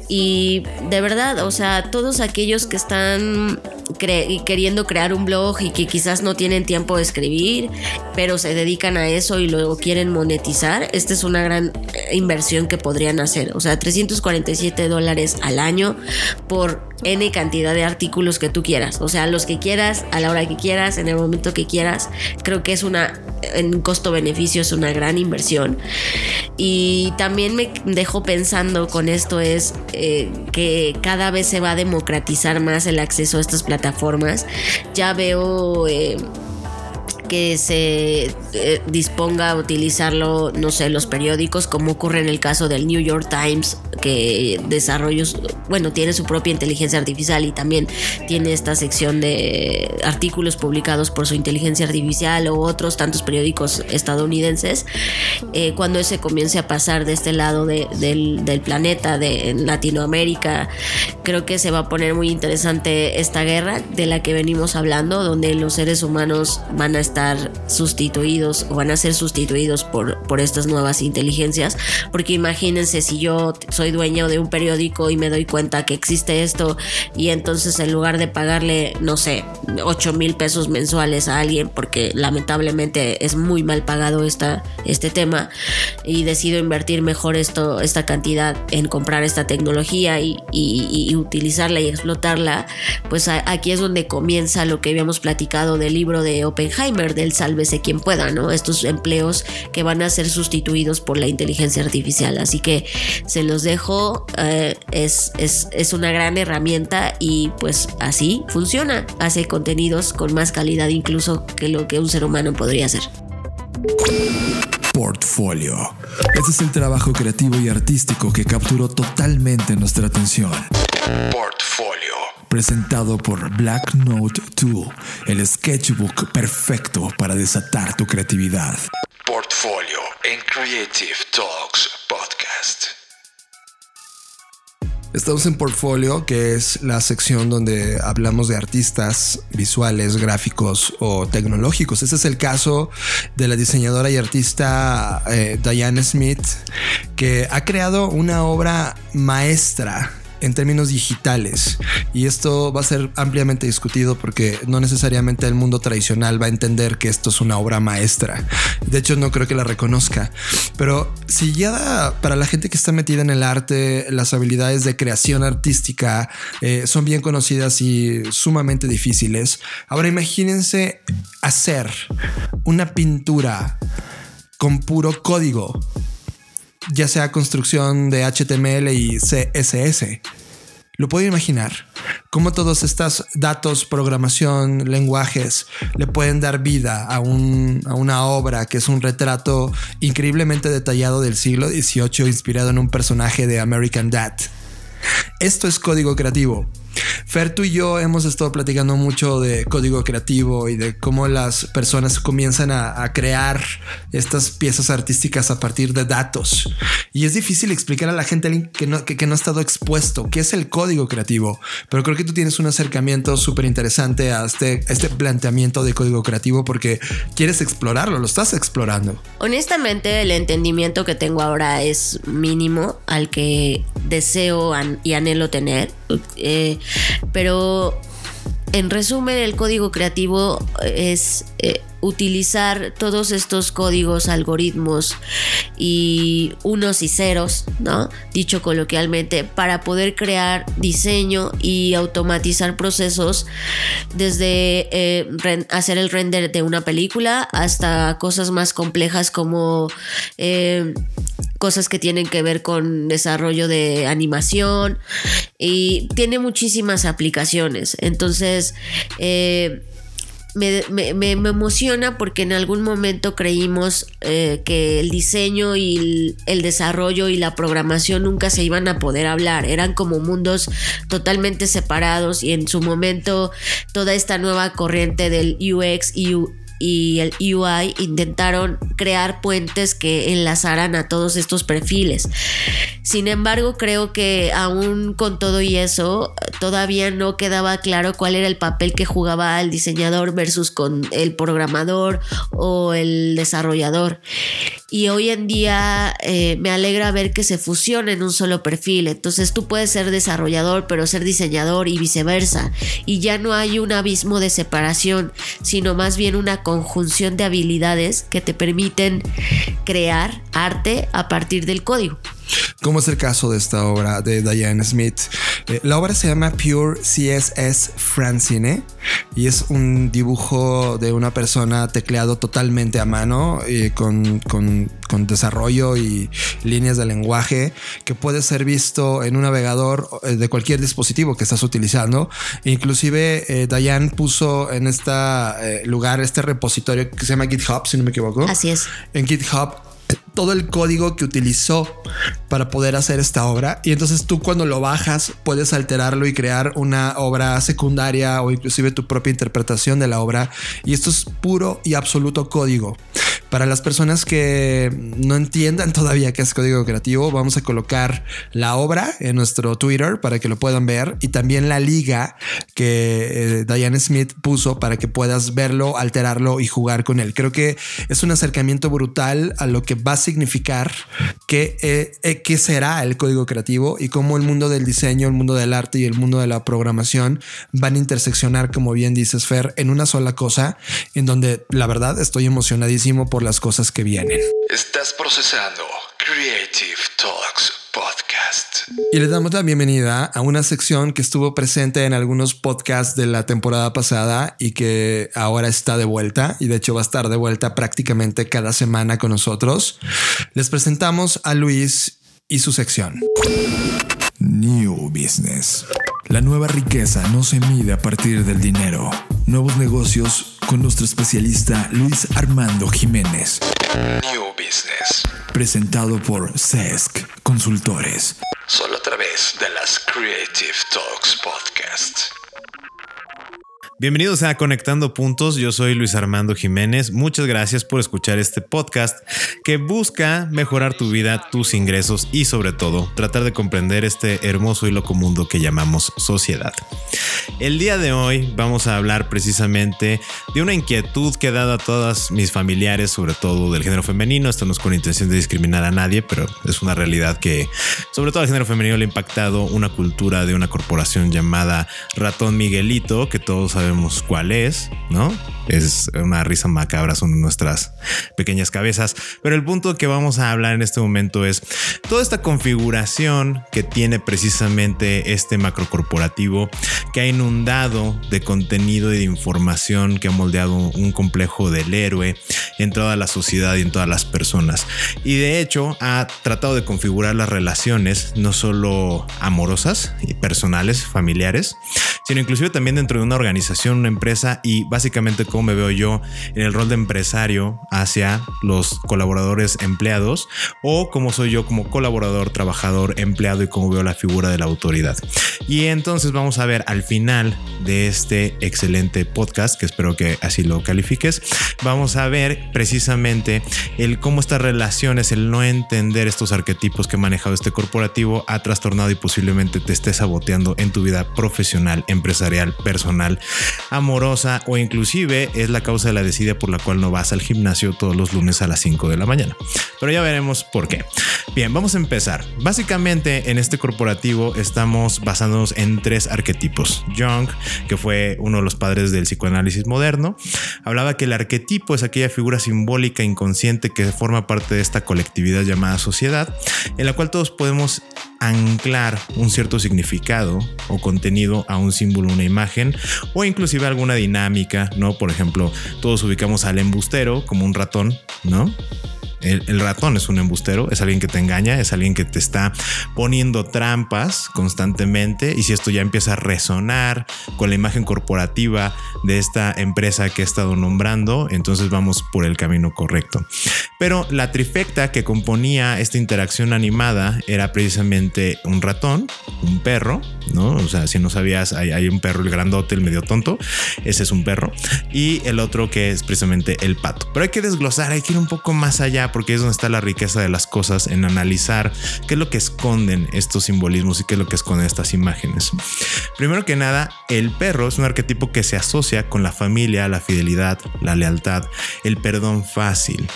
Y de verdad, o sea, todos aquellos que están queriendo crear un blog y que quizás no tienen tiempo de escribir, pero se dedican a eso y luego quieren monetizar, esta es una gran eh, inversión que podrían hacer. O sea, 347 dólares al año por N cantidad de artículos que tú quieras. O sea, los que quieras, a la hora que quieras, en el momento que quieras. Creo que es una, en costo-beneficio, es una gran inversión. Y también me dejó pensando con esto es eh, que cada vez se va a democratizar más el acceso a estas plataformas. Ya veo... Eh, que se eh, disponga a utilizarlo, no sé, los periódicos, como ocurre en el caso del New York Times, que desarrollos, bueno, tiene su propia inteligencia artificial y también tiene esta sección de artículos publicados por su inteligencia artificial o otros tantos periódicos estadounidenses. Eh, cuando ese comience a pasar de este lado del, planeta, de Latinoamérica, creo que se va a poner muy interesante esta guerra de la que venimos hablando, donde los seres humanos van a estar sustituidos o van a ser sustituidos por, por estas nuevas inteligencias. Porque imagínense si yo soy dueño de un periódico y me doy cuenta que existe esto y entonces en lugar de pagarle, no sé, 8 mil pesos mensuales a alguien, porque lamentablemente es muy mal pagado esta, este tema, y decido invertir mejor esto, esta cantidad en comprar esta tecnología y, y utilizarla y explotarla, pues aquí es donde comienza lo que habíamos platicado del libro de Oppenheimer del sálvese quien pueda, ¿no? Estos empleos que van a ser sustituidos por la inteligencia artificial. Así que se los dejo, eh, es, es, es una gran herramienta y pues así funciona. Hace contenidos con más calidad incluso que lo que un ser humano podría hacer. Portfolio. Este es el trabajo creativo y artístico que capturó totalmente nuestra atención. Portfolio presentado por Black Note Tool, el sketchbook perfecto para desatar tu creatividad. Portfolio en Creative Talks Podcast. Estamos en Portfolio, que es la sección donde hablamos de artistas visuales, gráficos o tecnológicos. Este es el caso de la diseñadora y artista eh, Diane Smith, que ha creado una obra maestra en términos digitales. Y esto va a ser ampliamente discutido porque no necesariamente el mundo tradicional va a entender que esto es una obra maestra. De hecho, no creo que la reconozca. Pero si ya para la gente que está metida en el arte, las habilidades de creación artística eh, son bien conocidas y sumamente difíciles. Ahora imagínense hacer una pintura con puro código ya sea construcción de HTML y CSS. Lo puedo imaginar. Cómo todos estos datos, programación, lenguajes le pueden dar vida a, un, a, una obra que es un retrato increíblemente detallado del siglo XVIII inspirado en un personaje de American Dad. Esto es código creativo. Fer, tú y yo hemos estado platicando mucho de código creativo y de cómo las personas comienzan a, crear estas piezas artísticas a partir de datos. Y es difícil explicar a la gente que no, que, no ha estado expuesto qué es el código creativo. Pero creo que tú tienes un acercamiento súper interesante a este, este planteamiento de código creativo porque quieres explorarlo, lo estás explorando. Honestamente, el entendimiento que tengo ahora es mínimo al que deseo y anhelo tener. Eh, pero en resumen, el código creativo es eh, utilizar todos estos códigos, algoritmos y unos y ceros, ¿no? Dicho coloquialmente, para poder crear diseño y automatizar procesos desde eh, hacer el render de una película hasta cosas más complejas como eh, cosas que tienen que ver con desarrollo de animación y tiene muchísimas aplicaciones. Entonces, eh, me, emociona porque en algún momento creímos eh, que el diseño y el, desarrollo y la programación nunca se iban a poder hablar. Eran como mundos totalmente separados y en su momento toda esta nueva corriente del UX y y el UI intentaron crear puentes que enlazaran a todos estos perfiles. Sin embargo, creo que aún con todo y eso, todavía no quedaba claro cuál era el papel que jugaba el diseñador versus con el programador o el desarrollador. Y hoy en día eh, me alegra ver que se fusiona en un solo perfil. Entonces tú puedes ser desarrollador, pero ser diseñador y viceversa. Y ya no hay un abismo de separación, sino más bien una conjunción de habilidades que te permiten crear arte a partir del código como es el caso de esta obra de Diane Smith. Eh, la obra se llama Pure CSS Francine y es un dibujo de una persona tecleado totalmente a mano y con, con, desarrollo y líneas de lenguaje que puede ser visto en un navegador eh, de cualquier dispositivo que estás utilizando. Inclusive eh, Diane puso en este lugar este repositorio que se llama GitHub, si no me equivoco. Así es. En GitHub todo el código que utilizó para poder hacer esta obra y entonces tú cuando lo bajas puedes alterarlo y crear una obra secundaria o inclusive tu propia interpretación de la obra y esto es puro y absoluto código. Para las personas que no entiendan todavía qué es código creativo, vamos a colocar la obra en nuestro Twitter para que lo puedan ver y también la liga que eh, Diane Smith puso para que puedas verlo, alterarlo y jugar con él. Creo que es un acercamiento brutal a lo que va a significar que, eh, eh, qué será el código creativo y cómo el mundo del diseño, el mundo del arte y el mundo de la programación van a interseccionar, como bien dices, Fer, en una sola cosa, en donde la verdad estoy emocionadísimo por las cosas que vienen. Estás procesando Creative Talks Podcast. Y le damos la bienvenida a una sección que estuvo presente en algunos podcasts de la temporada pasada y que ahora está de vuelta y de hecho va a estar de vuelta prácticamente cada semana con nosotros. Les presentamos a Luis y su sección. New Business. La nueva riqueza no se mide a partir del dinero. Nuevos negocios con nuestro especialista Luis Armando Jiménez. New Business. Presentado por CESC Consultores. Solo a través de las Creative Talks Podcast. Bienvenidos a Conectando Puntos, yo soy Luis Armando Jiménez, muchas gracias por escuchar este podcast que busca mejorar tu vida, tus ingresos y sobre todo tratar de comprender este hermoso y loco mundo que llamamos sociedad. El día de hoy vamos a hablar precisamente de una inquietud que he dado a todas mis familiares, sobre todo del género femenino, esto no es con intención de discriminar a nadie, pero es una realidad que sobre todo al género femenino le ha impactado una cultura de una corporación llamada Ratón Miguelito, que todos sabemos sabemos cuál es, ¿no? Es una risa macabra, son nuestras pequeñas cabezas. Pero el punto que vamos a hablar en este momento es toda esta configuración que tiene precisamente este macrocorporativo que ha inundado de contenido y de información que ha moldeado un complejo del héroe en toda la sociedad y en todas las personas. Y de hecho ha tratado de configurar las relaciones no solo amorosas y personales, familiares, sino inclusive también dentro de una organización una empresa y básicamente cómo me veo yo en el rol de empresario hacia los colaboradores empleados o cómo soy yo como colaborador, trabajador, empleado y cómo veo la figura de la autoridad. Y entonces vamos a ver al final de este excelente podcast, que espero que así lo califiques, vamos a ver precisamente el cómo estas relaciones, el no entender estos arquetipos que ha manejado este corporativo ha trastornado y posiblemente te esté saboteando en tu vida profesional, empresarial, personal amorosa o inclusive es la causa de la desidia por la cual no vas al gimnasio todos los lunes a las 5 de la mañana. Pero ya veremos por qué. Bien, vamos a empezar. Básicamente en este corporativo estamos basándonos en tres arquetipos. Jung, que fue uno de los padres del psicoanálisis moderno, hablaba que el arquetipo es aquella figura simbólica inconsciente que forma parte de esta colectividad llamada sociedad, en la cual todos podemos anclar un cierto significado o contenido a un símbolo, una imagen o inclusive alguna dinámica, ¿no? Por ejemplo, todos ubicamos al embustero como un ratón, ¿no? El, ratón es un embustero, es alguien que te engaña, es alguien que te está poniendo trampas constantemente y si esto ya empieza a resonar con la imagen corporativa de esta empresa que he estado nombrando, entonces vamos por el camino correcto. Pero la trifecta que componía esta interacción animada era precisamente un ratón, un perro, ¿no? O sea, si no sabías, hay, un perro, el grandote, el medio tonto, ese es un perro, y el otro que es precisamente el pato. Pero hay que desglosar, hay que ir un poco más porque es donde está la riqueza de las cosas, en analizar qué es lo que esconden estos simbolismos y qué es lo que esconden estas imágenes. Primero que nada, el perro es un arquetipo que se asocia con la familia, la fidelidad, la lealtad, el perdón fácil.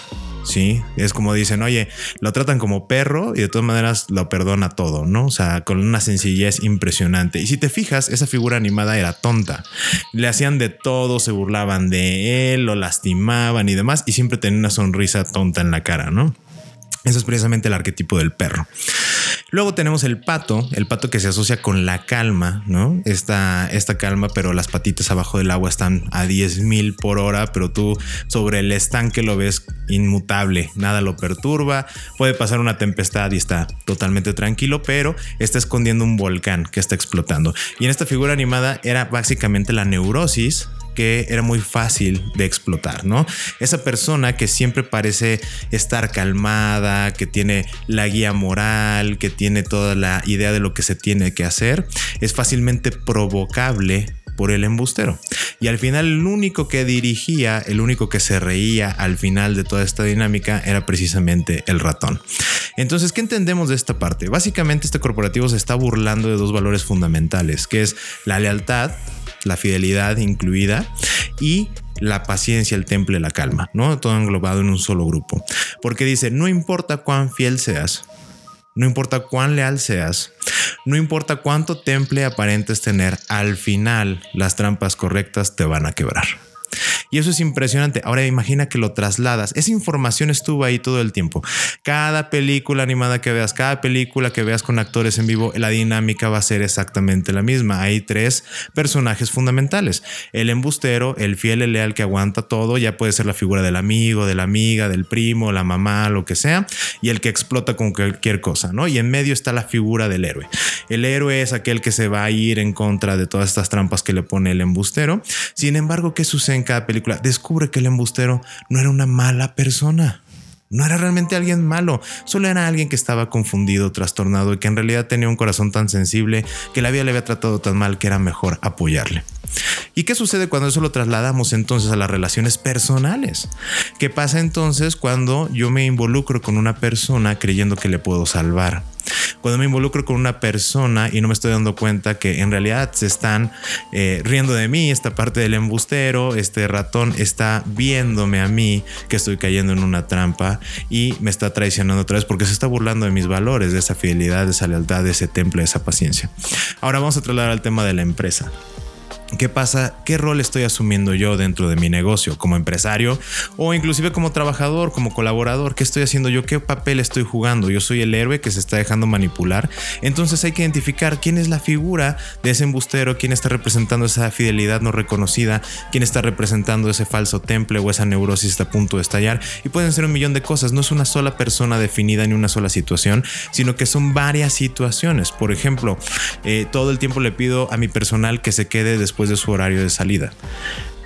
Sí, es como dicen, oye, lo tratan como perro y de todas maneras lo perdona todo, ¿no? O sea, con una sencillez impresionante. Y si te fijas, esa figura animada era tonta. Le hacían de todo, se burlaban de él, lo lastimaban y demás, y siempre tenía una sonrisa tonta en la cara, ¿no? Eso es precisamente el arquetipo del perro. Luego tenemos el pato, el pato que se asocia con la calma, ¿no? Esta, esta calma, pero las patitas abajo del agua están a 10 mil por hora, pero tú sobre el estanque lo ves inmutable, nada lo perturba, puede pasar una tempestad y está totalmente tranquilo, pero está escondiendo un volcán que está explotando. Y en esta figura animada era básicamente la neurosis que era muy fácil de explotar, ¿no? Esa persona que siempre parece estar calmada, que tiene la guía moral, que tiene toda la idea de lo que se tiene que hacer, es fácilmente provocable por el embustero. Y al final el único que dirigía, el único que se reía al final de toda esta dinámica era precisamente el ratón. Entonces, ¿qué entendemos de esta parte? Básicamente este corporativo se está burlando de dos valores fundamentales, que es la lealtad la fidelidad incluida y la paciencia, el temple, la calma, ¿no? Todo englobado en un solo grupo. Porque dice, no importa cuán fiel seas, no importa cuán leal seas, no importa cuánto temple aparentes tener, al final las trampas correctas te van a quebrar. Y eso es impresionante. Ahora imagina que lo trasladas. Esa información estuvo ahí todo el tiempo. Cada película animada que veas, cada película que veas con actores en vivo, la dinámica va a ser exactamente la misma. Hay tres personajes fundamentales. El embustero, el fiel, el leal que aguanta todo, ya puede ser la figura del amigo, de la amiga, del primo, la mamá, lo que sea, y el que explota con cualquier cosa, ¿no? Y en medio está la figura del héroe. El héroe es aquel que se va a ir en contra de todas estas trampas que le pone el embustero. Sin embargo, ¿qué sucede en cada película? Descubre que el embustero no era una mala persona. No era realmente alguien malo, solo era alguien que estaba confundido, trastornado y que en realidad tenía un corazón tan sensible que la vida le había tratado tan mal que era mejor apoyarle. ¿Y qué sucede cuando eso lo trasladamos entonces a las relaciones personales? ¿Qué pasa entonces cuando yo me involucro con una persona creyendo que le puedo salvar? Cuando me involucro con una persona y no me estoy dando cuenta que en realidad se están eh, riendo de mí, esta parte del embustero, este ratón está viéndome a mí que estoy cayendo en una trampa y me está traicionando otra vez porque se está burlando de mis valores, de esa fidelidad, de esa lealtad, de ese temple, de esa paciencia. Ahora vamos a trasladar al tema de la empresa. ¿Qué pasa? ¿Qué rol estoy asumiendo yo dentro de mi negocio como empresario o inclusive como trabajador, como colaborador? ¿Qué estoy haciendo yo? ¿Qué papel estoy jugando? Yo soy el héroe que se está dejando manipular. Entonces hay que identificar quién es la figura de ese embustero, quién está representando esa fidelidad no reconocida, quién está representando ese falso temple o esa neurosis a punto de estallar. Y pueden ser un millón de cosas. No es una sola persona definida ni una sola situación, sino que son varias situaciones. Por ejemplo, eh, todo el tiempo le pido a mi personal que se quede después de su horario de salida.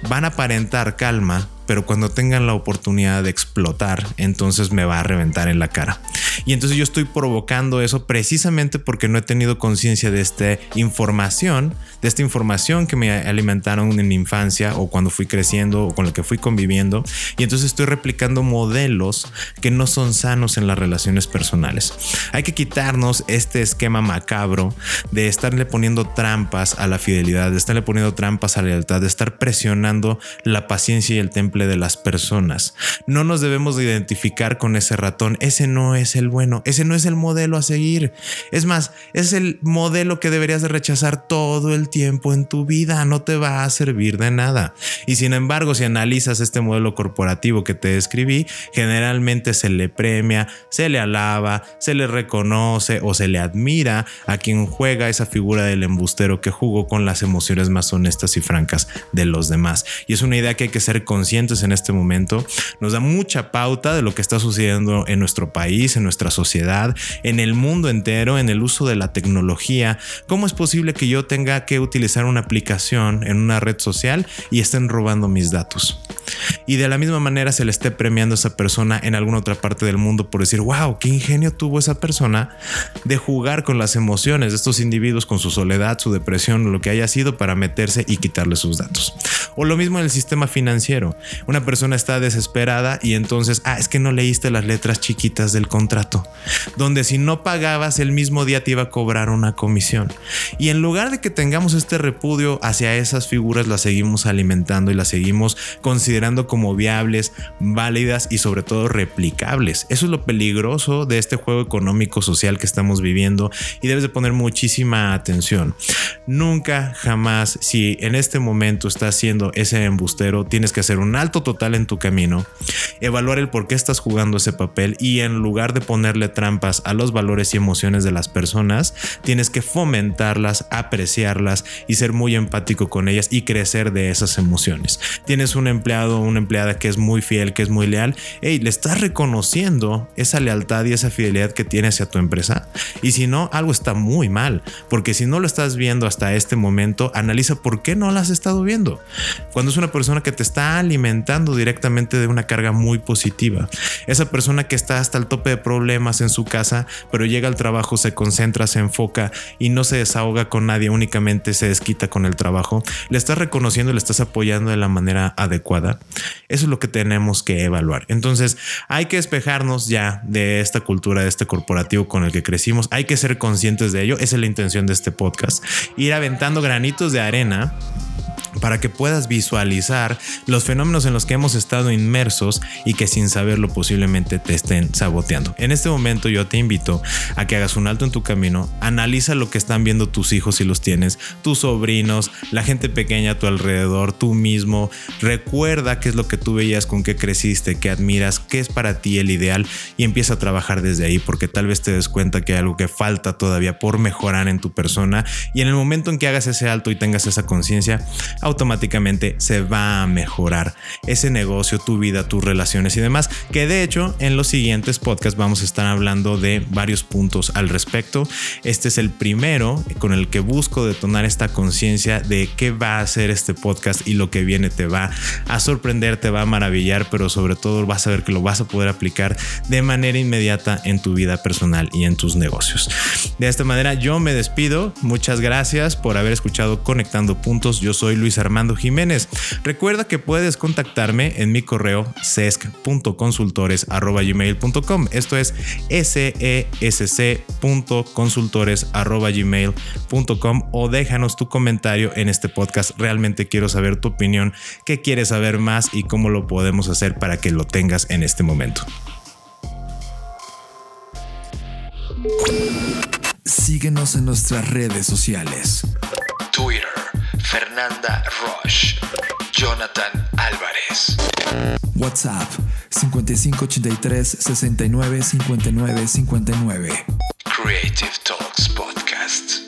Van a aparentar calma, pero cuando tengan la oportunidad de explotar, entonces me va a reventar en la cara. Y entonces yo estoy provocando eso precisamente porque no he tenido conciencia de esta información, de esta información que me alimentaron en mi infancia o cuando fui creciendo o con la que fui conviviendo. Y entonces estoy replicando modelos que no son sanos en las relaciones personales. Hay que quitarnos este esquema macabro de estarle poniendo trampas a la fidelidad, de estarle poniendo trampas a la lealtad, de estar presionando la paciencia y el temple de las personas. No nos debemos de identificar con ese ratón. Ese no es el bueno. Ese no es el modelo a seguir. Es más, es el modelo que deberías de rechazar todo el tiempo en tu vida. No te va a servir de nada. Y sin embargo, si analizas este modelo corporativo que te describí, generalmente se le premia, se le alaba, se le reconoce o se le admira a quien juega esa figura del embustero que jugó con las emociones más honestas y francas de los demás. Y es una idea que hay que ser consciente en este momento, nos da mucha pauta de lo que está sucediendo en nuestro país, en nuestra sociedad, en el mundo entero, en el uso de la tecnología. ¿Cómo es posible que yo tenga que utilizar una aplicación en una red social y estén robando mis datos? Y de la misma manera se le esté premiando a esa persona en alguna otra parte del mundo por decir, wow, qué ingenio tuvo esa persona de jugar con las emociones de estos individuos, con su soledad, su depresión, lo que haya sido para meterse y quitarle sus datos. O lo mismo en el sistema financiero. Una persona está desesperada y entonces, ah, es que no leíste las letras chiquitas del contrato, donde si no pagabas el mismo día te iba a cobrar una comisión. Y en lugar de que tengamos este repudio hacia esas figuras, las seguimos alimentando y las seguimos considerando como viables, válidas y sobre todo replicables. Eso es lo peligroso de este juego económico social que estamos viviendo y debes de poner muchísima atención. Nunca, jamás, si en este momento estás siendo ese embustero, tienes que hacer un alto total en tu camino, evaluar el por qué estás jugando ese papel y en lugar de ponerle trampas a los valores y emociones de las personas, tienes que fomentarlas, apreciarlas y ser muy empático con ellas y crecer de esas emociones. Tienes un empleado o una empleada que es muy fiel, que es muy leal, hey, le estás reconociendo esa lealtad y esa fidelidad que tiene hacia tu empresa. Y si no, algo está muy mal, porque si no lo estás viendo hasta este momento, analiza por qué no lo has estado viendo. Cuando es una persona que te está alimentando, directamente de una carga muy positiva. Esa persona que está hasta el tope de problemas en su casa, pero llega al trabajo, se concentra, se enfoca y no se desahoga con nadie, únicamente se desquita con el trabajo, le estás reconociendo, le estás apoyando de la manera adecuada. Eso es lo que tenemos que evaluar. Entonces, hay que despejarnos ya de esta cultura, de este corporativo con el que crecimos. Hay que ser conscientes de ello. Esa es la intención de este podcast. Ir aventando granitos de arena para que puedas visualizar los fenómenos en los que hemos estado inmersos y que sin saberlo posiblemente te estén saboteando. En este momento yo te invito a que hagas un alto en tu camino, analiza lo que están viendo tus hijos si los tienes, tus sobrinos, la gente pequeña a tu alrededor, tú mismo, recuerda qué es lo que tú veías, con qué creciste, qué admiras, qué es para ti el ideal y empieza a trabajar desde ahí porque tal vez te des cuenta que hay algo que falta todavía por mejorar en tu persona y en el momento en que hagas ese alto y tengas esa conciencia, automáticamente se va a mejorar ese negocio, tu vida, tus relaciones y demás. Que de hecho en los siguientes podcasts vamos a estar hablando de varios puntos al respecto. Este es el primero con el que busco detonar esta conciencia de qué va a hacer este podcast y lo que viene te va a sorprender, te va a maravillar, pero sobre todo vas a ver que lo vas a poder aplicar de manera inmediata en tu vida personal y en tus negocios. De esta manera yo me despido. Muchas gracias por haber escuchado Conectando Puntos. Yo soy Luis Armando Jiménez. Recuerda que puedes contactarme en mi correo sesc.consultores.gmail.com. Esto es sesc.consultores.gmail.com o déjanos tu comentario en este podcast. Realmente quiero saber tu opinión, qué quieres saber más y cómo lo podemos hacer para que lo tengas en este momento. Síguenos en nuestras redes sociales. Twitter, Fernanda Roche, Jonathan Álvarez. WhatsApp 5583 69 59 59. Creative Talks Podcast.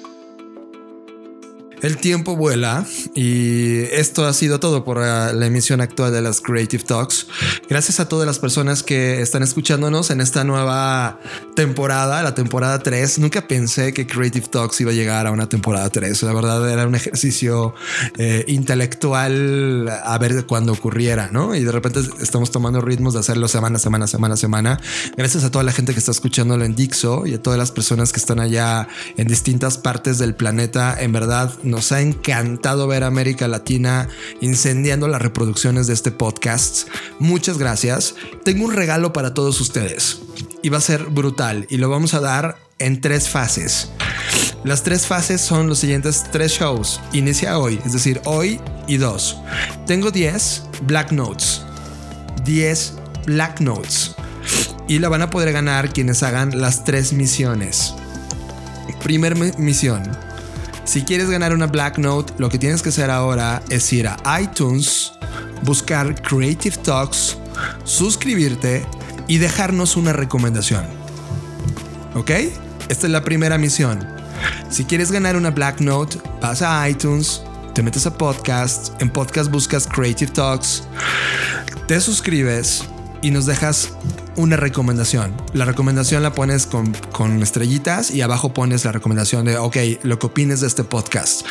El tiempo vuela y esto ha sido todo por uh, la emisión actual de las Creative Talks. Gracias a todas las personas que están escuchándonos en esta nueva temporada, la temporada 3. Nunca pensé que Creative Talks iba a llegar a una temporada 3. La verdad era un ejercicio eh, intelectual a ver cuándo ocurriera, ¿no? Y de repente estamos tomando ritmos de hacerlo semana, semana, semana, semana. Gracias a toda la gente que está escuchándolo en Dixo y a todas las personas que están allá en distintas partes del planeta. En verdad, ha encantado ver a América Latina incendiando las reproducciones de este podcast. Muchas gracias. Tengo un regalo para todos ustedes y va a ser brutal y lo vamos a dar en tres fases. Las tres fases son los siguientes tres shows. Inicia hoy, es decir, hoy y dos. Tengo 10 Black Notes. 10 Black Notes. Y la van a poder ganar quienes hagan las tres misiones. Primer misión si quieres ganar una Black Note, lo que tienes que hacer ahora es ir a iTunes, buscar Creative Talks, suscribirte y dejarnos una recomendación. ¿Ok? Esta es la primera misión. Si quieres ganar una Black Note, vas a iTunes, te metes a podcast, en podcast buscas Creative Talks, te suscribes y nos dejas una recomendación. La recomendación la pones con, con, estrellitas y abajo pones la recomendación de, ok, lo que opines de este podcast.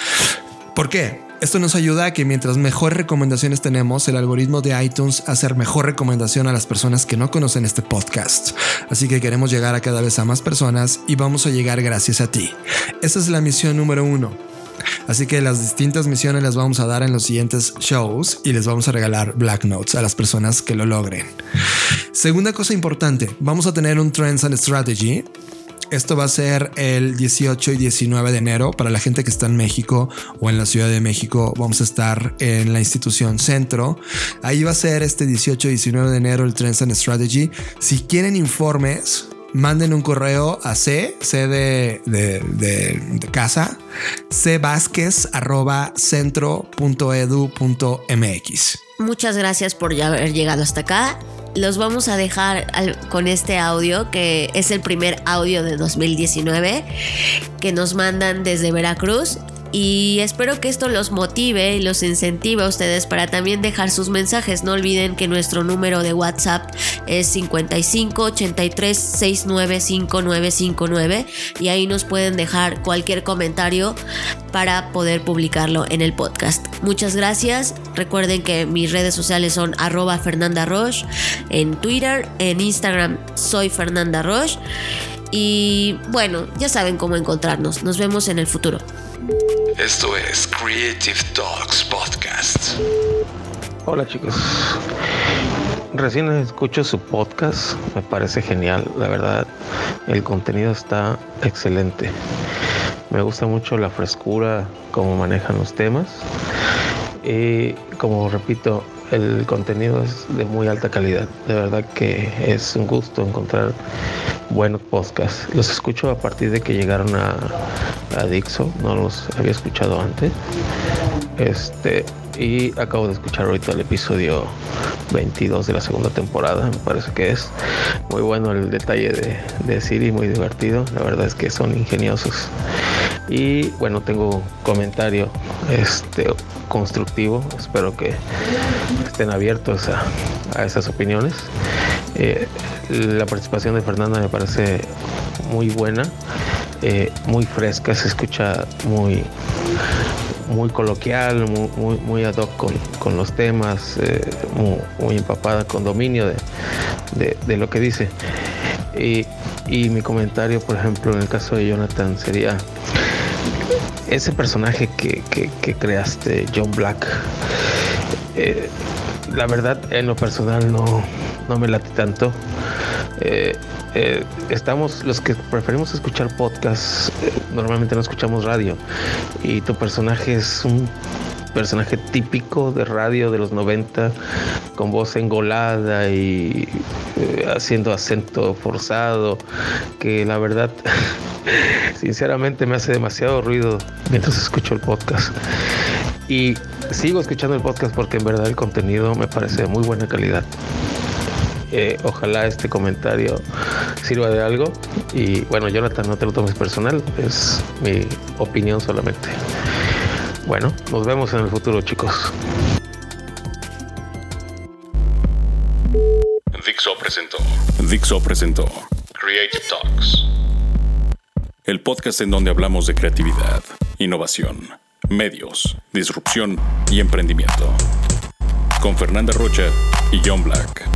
¿Por qué? Esto nos ayuda a que mientras mejores recomendaciones tenemos, el algoritmo de iTunes hacer mejor recomendación a las personas que no conocen este podcast. Así que queremos llegar a cada vez a más personas y vamos a llegar gracias a ti. Esa es la misión número uno. Así que las distintas misiones las vamos a dar en los siguientes shows y les vamos a regalar Black Notes a las personas que lo logren. Segunda cosa importante, vamos a tener un Trends and Strategy. Esto va a ser el 18 y 19 de enero para la gente que está en México o en la Ciudad de México. Vamos a estar en la institución Centro. Ahí va a ser este 18 y 19 de enero el Trends and Strategy. Si quieren informes, manden un correo a C, C de, de, de, de casa, cvasquez.centro.edu.mx. Muchas gracias por ya haber llegado hasta acá. Los vamos a dejar con este audio, que es el primer audio de 2019, que nos mandan desde Veracruz y espero que esto los motive y los incentive a ustedes para también dejar sus mensajes. No olviden que nuestro número de WhatsApp es 55 83 69 5959 y ahí nos pueden dejar cualquier comentario para poder publicarlo en el podcast. Muchas gracias. Recuerden que mis redes sociales son arroba Fernanda Roche en Twitter, en Instagram soy Fernanda Roche. Y bueno, ya saben cómo encontrarnos. Nos vemos en el futuro. Esto es Creative Talks Podcast. Hola chicos. Recién escucho su podcast, me parece genial, la verdad. El contenido está excelente. Me gusta mucho la frescura, cómo manejan los temas. Y como repito, el contenido es de muy alta calidad. De verdad que es un gusto encontrar buenos podcasts. Los escucho a partir de que llegaron a, a Dixo, no los había escuchado antes. Este, y acabo de escuchar ahorita el episodio 22 de la segunda temporada, me parece que es muy bueno el detalle de, de Siri, muy divertido, la verdad es que son ingeniosos. Y bueno, tengo comentario este, constructivo, espero que estén abiertos a, a esas opiniones. Eh, la participación de Fernanda me parece muy buena, eh, muy fresca, se escucha muy muy coloquial, muy, muy, muy ad hoc con, con los temas, eh, muy, empapada con dominio de, de, de lo que dice. Y, y, mi comentario, por ejemplo, en el caso de Jonathan, sería ese personaje que, que, creaste, John Black. Eh, la verdad, en lo personal no, no me late tanto. Eh, eh, estamos, los que preferimos escuchar podcasts, normalmente no escuchamos radio. Y tu personaje es un personaje típico de radio de los 90, con voz engolada y eh, haciendo acento forzado, que la verdad, sinceramente me hace demasiado ruido mientras escucho el podcast. Y sigo escuchando el podcast porque en verdad el contenido me parece de muy buena calidad. Eh, ojalá este comentario sirva de algo. Y bueno, Jonathan, no te lo tomes personal, es mi opinión solamente. Bueno, nos vemos en el futuro, chicos. Dixo presentó. Dixo presentó Creative Talks. El podcast en donde hablamos de creatividad, innovación, medios, disrupción y emprendimiento. Con Fernanda Rocha y John Black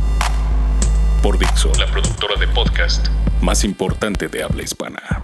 por Dixo, la productora de podcast más importante de habla hispana.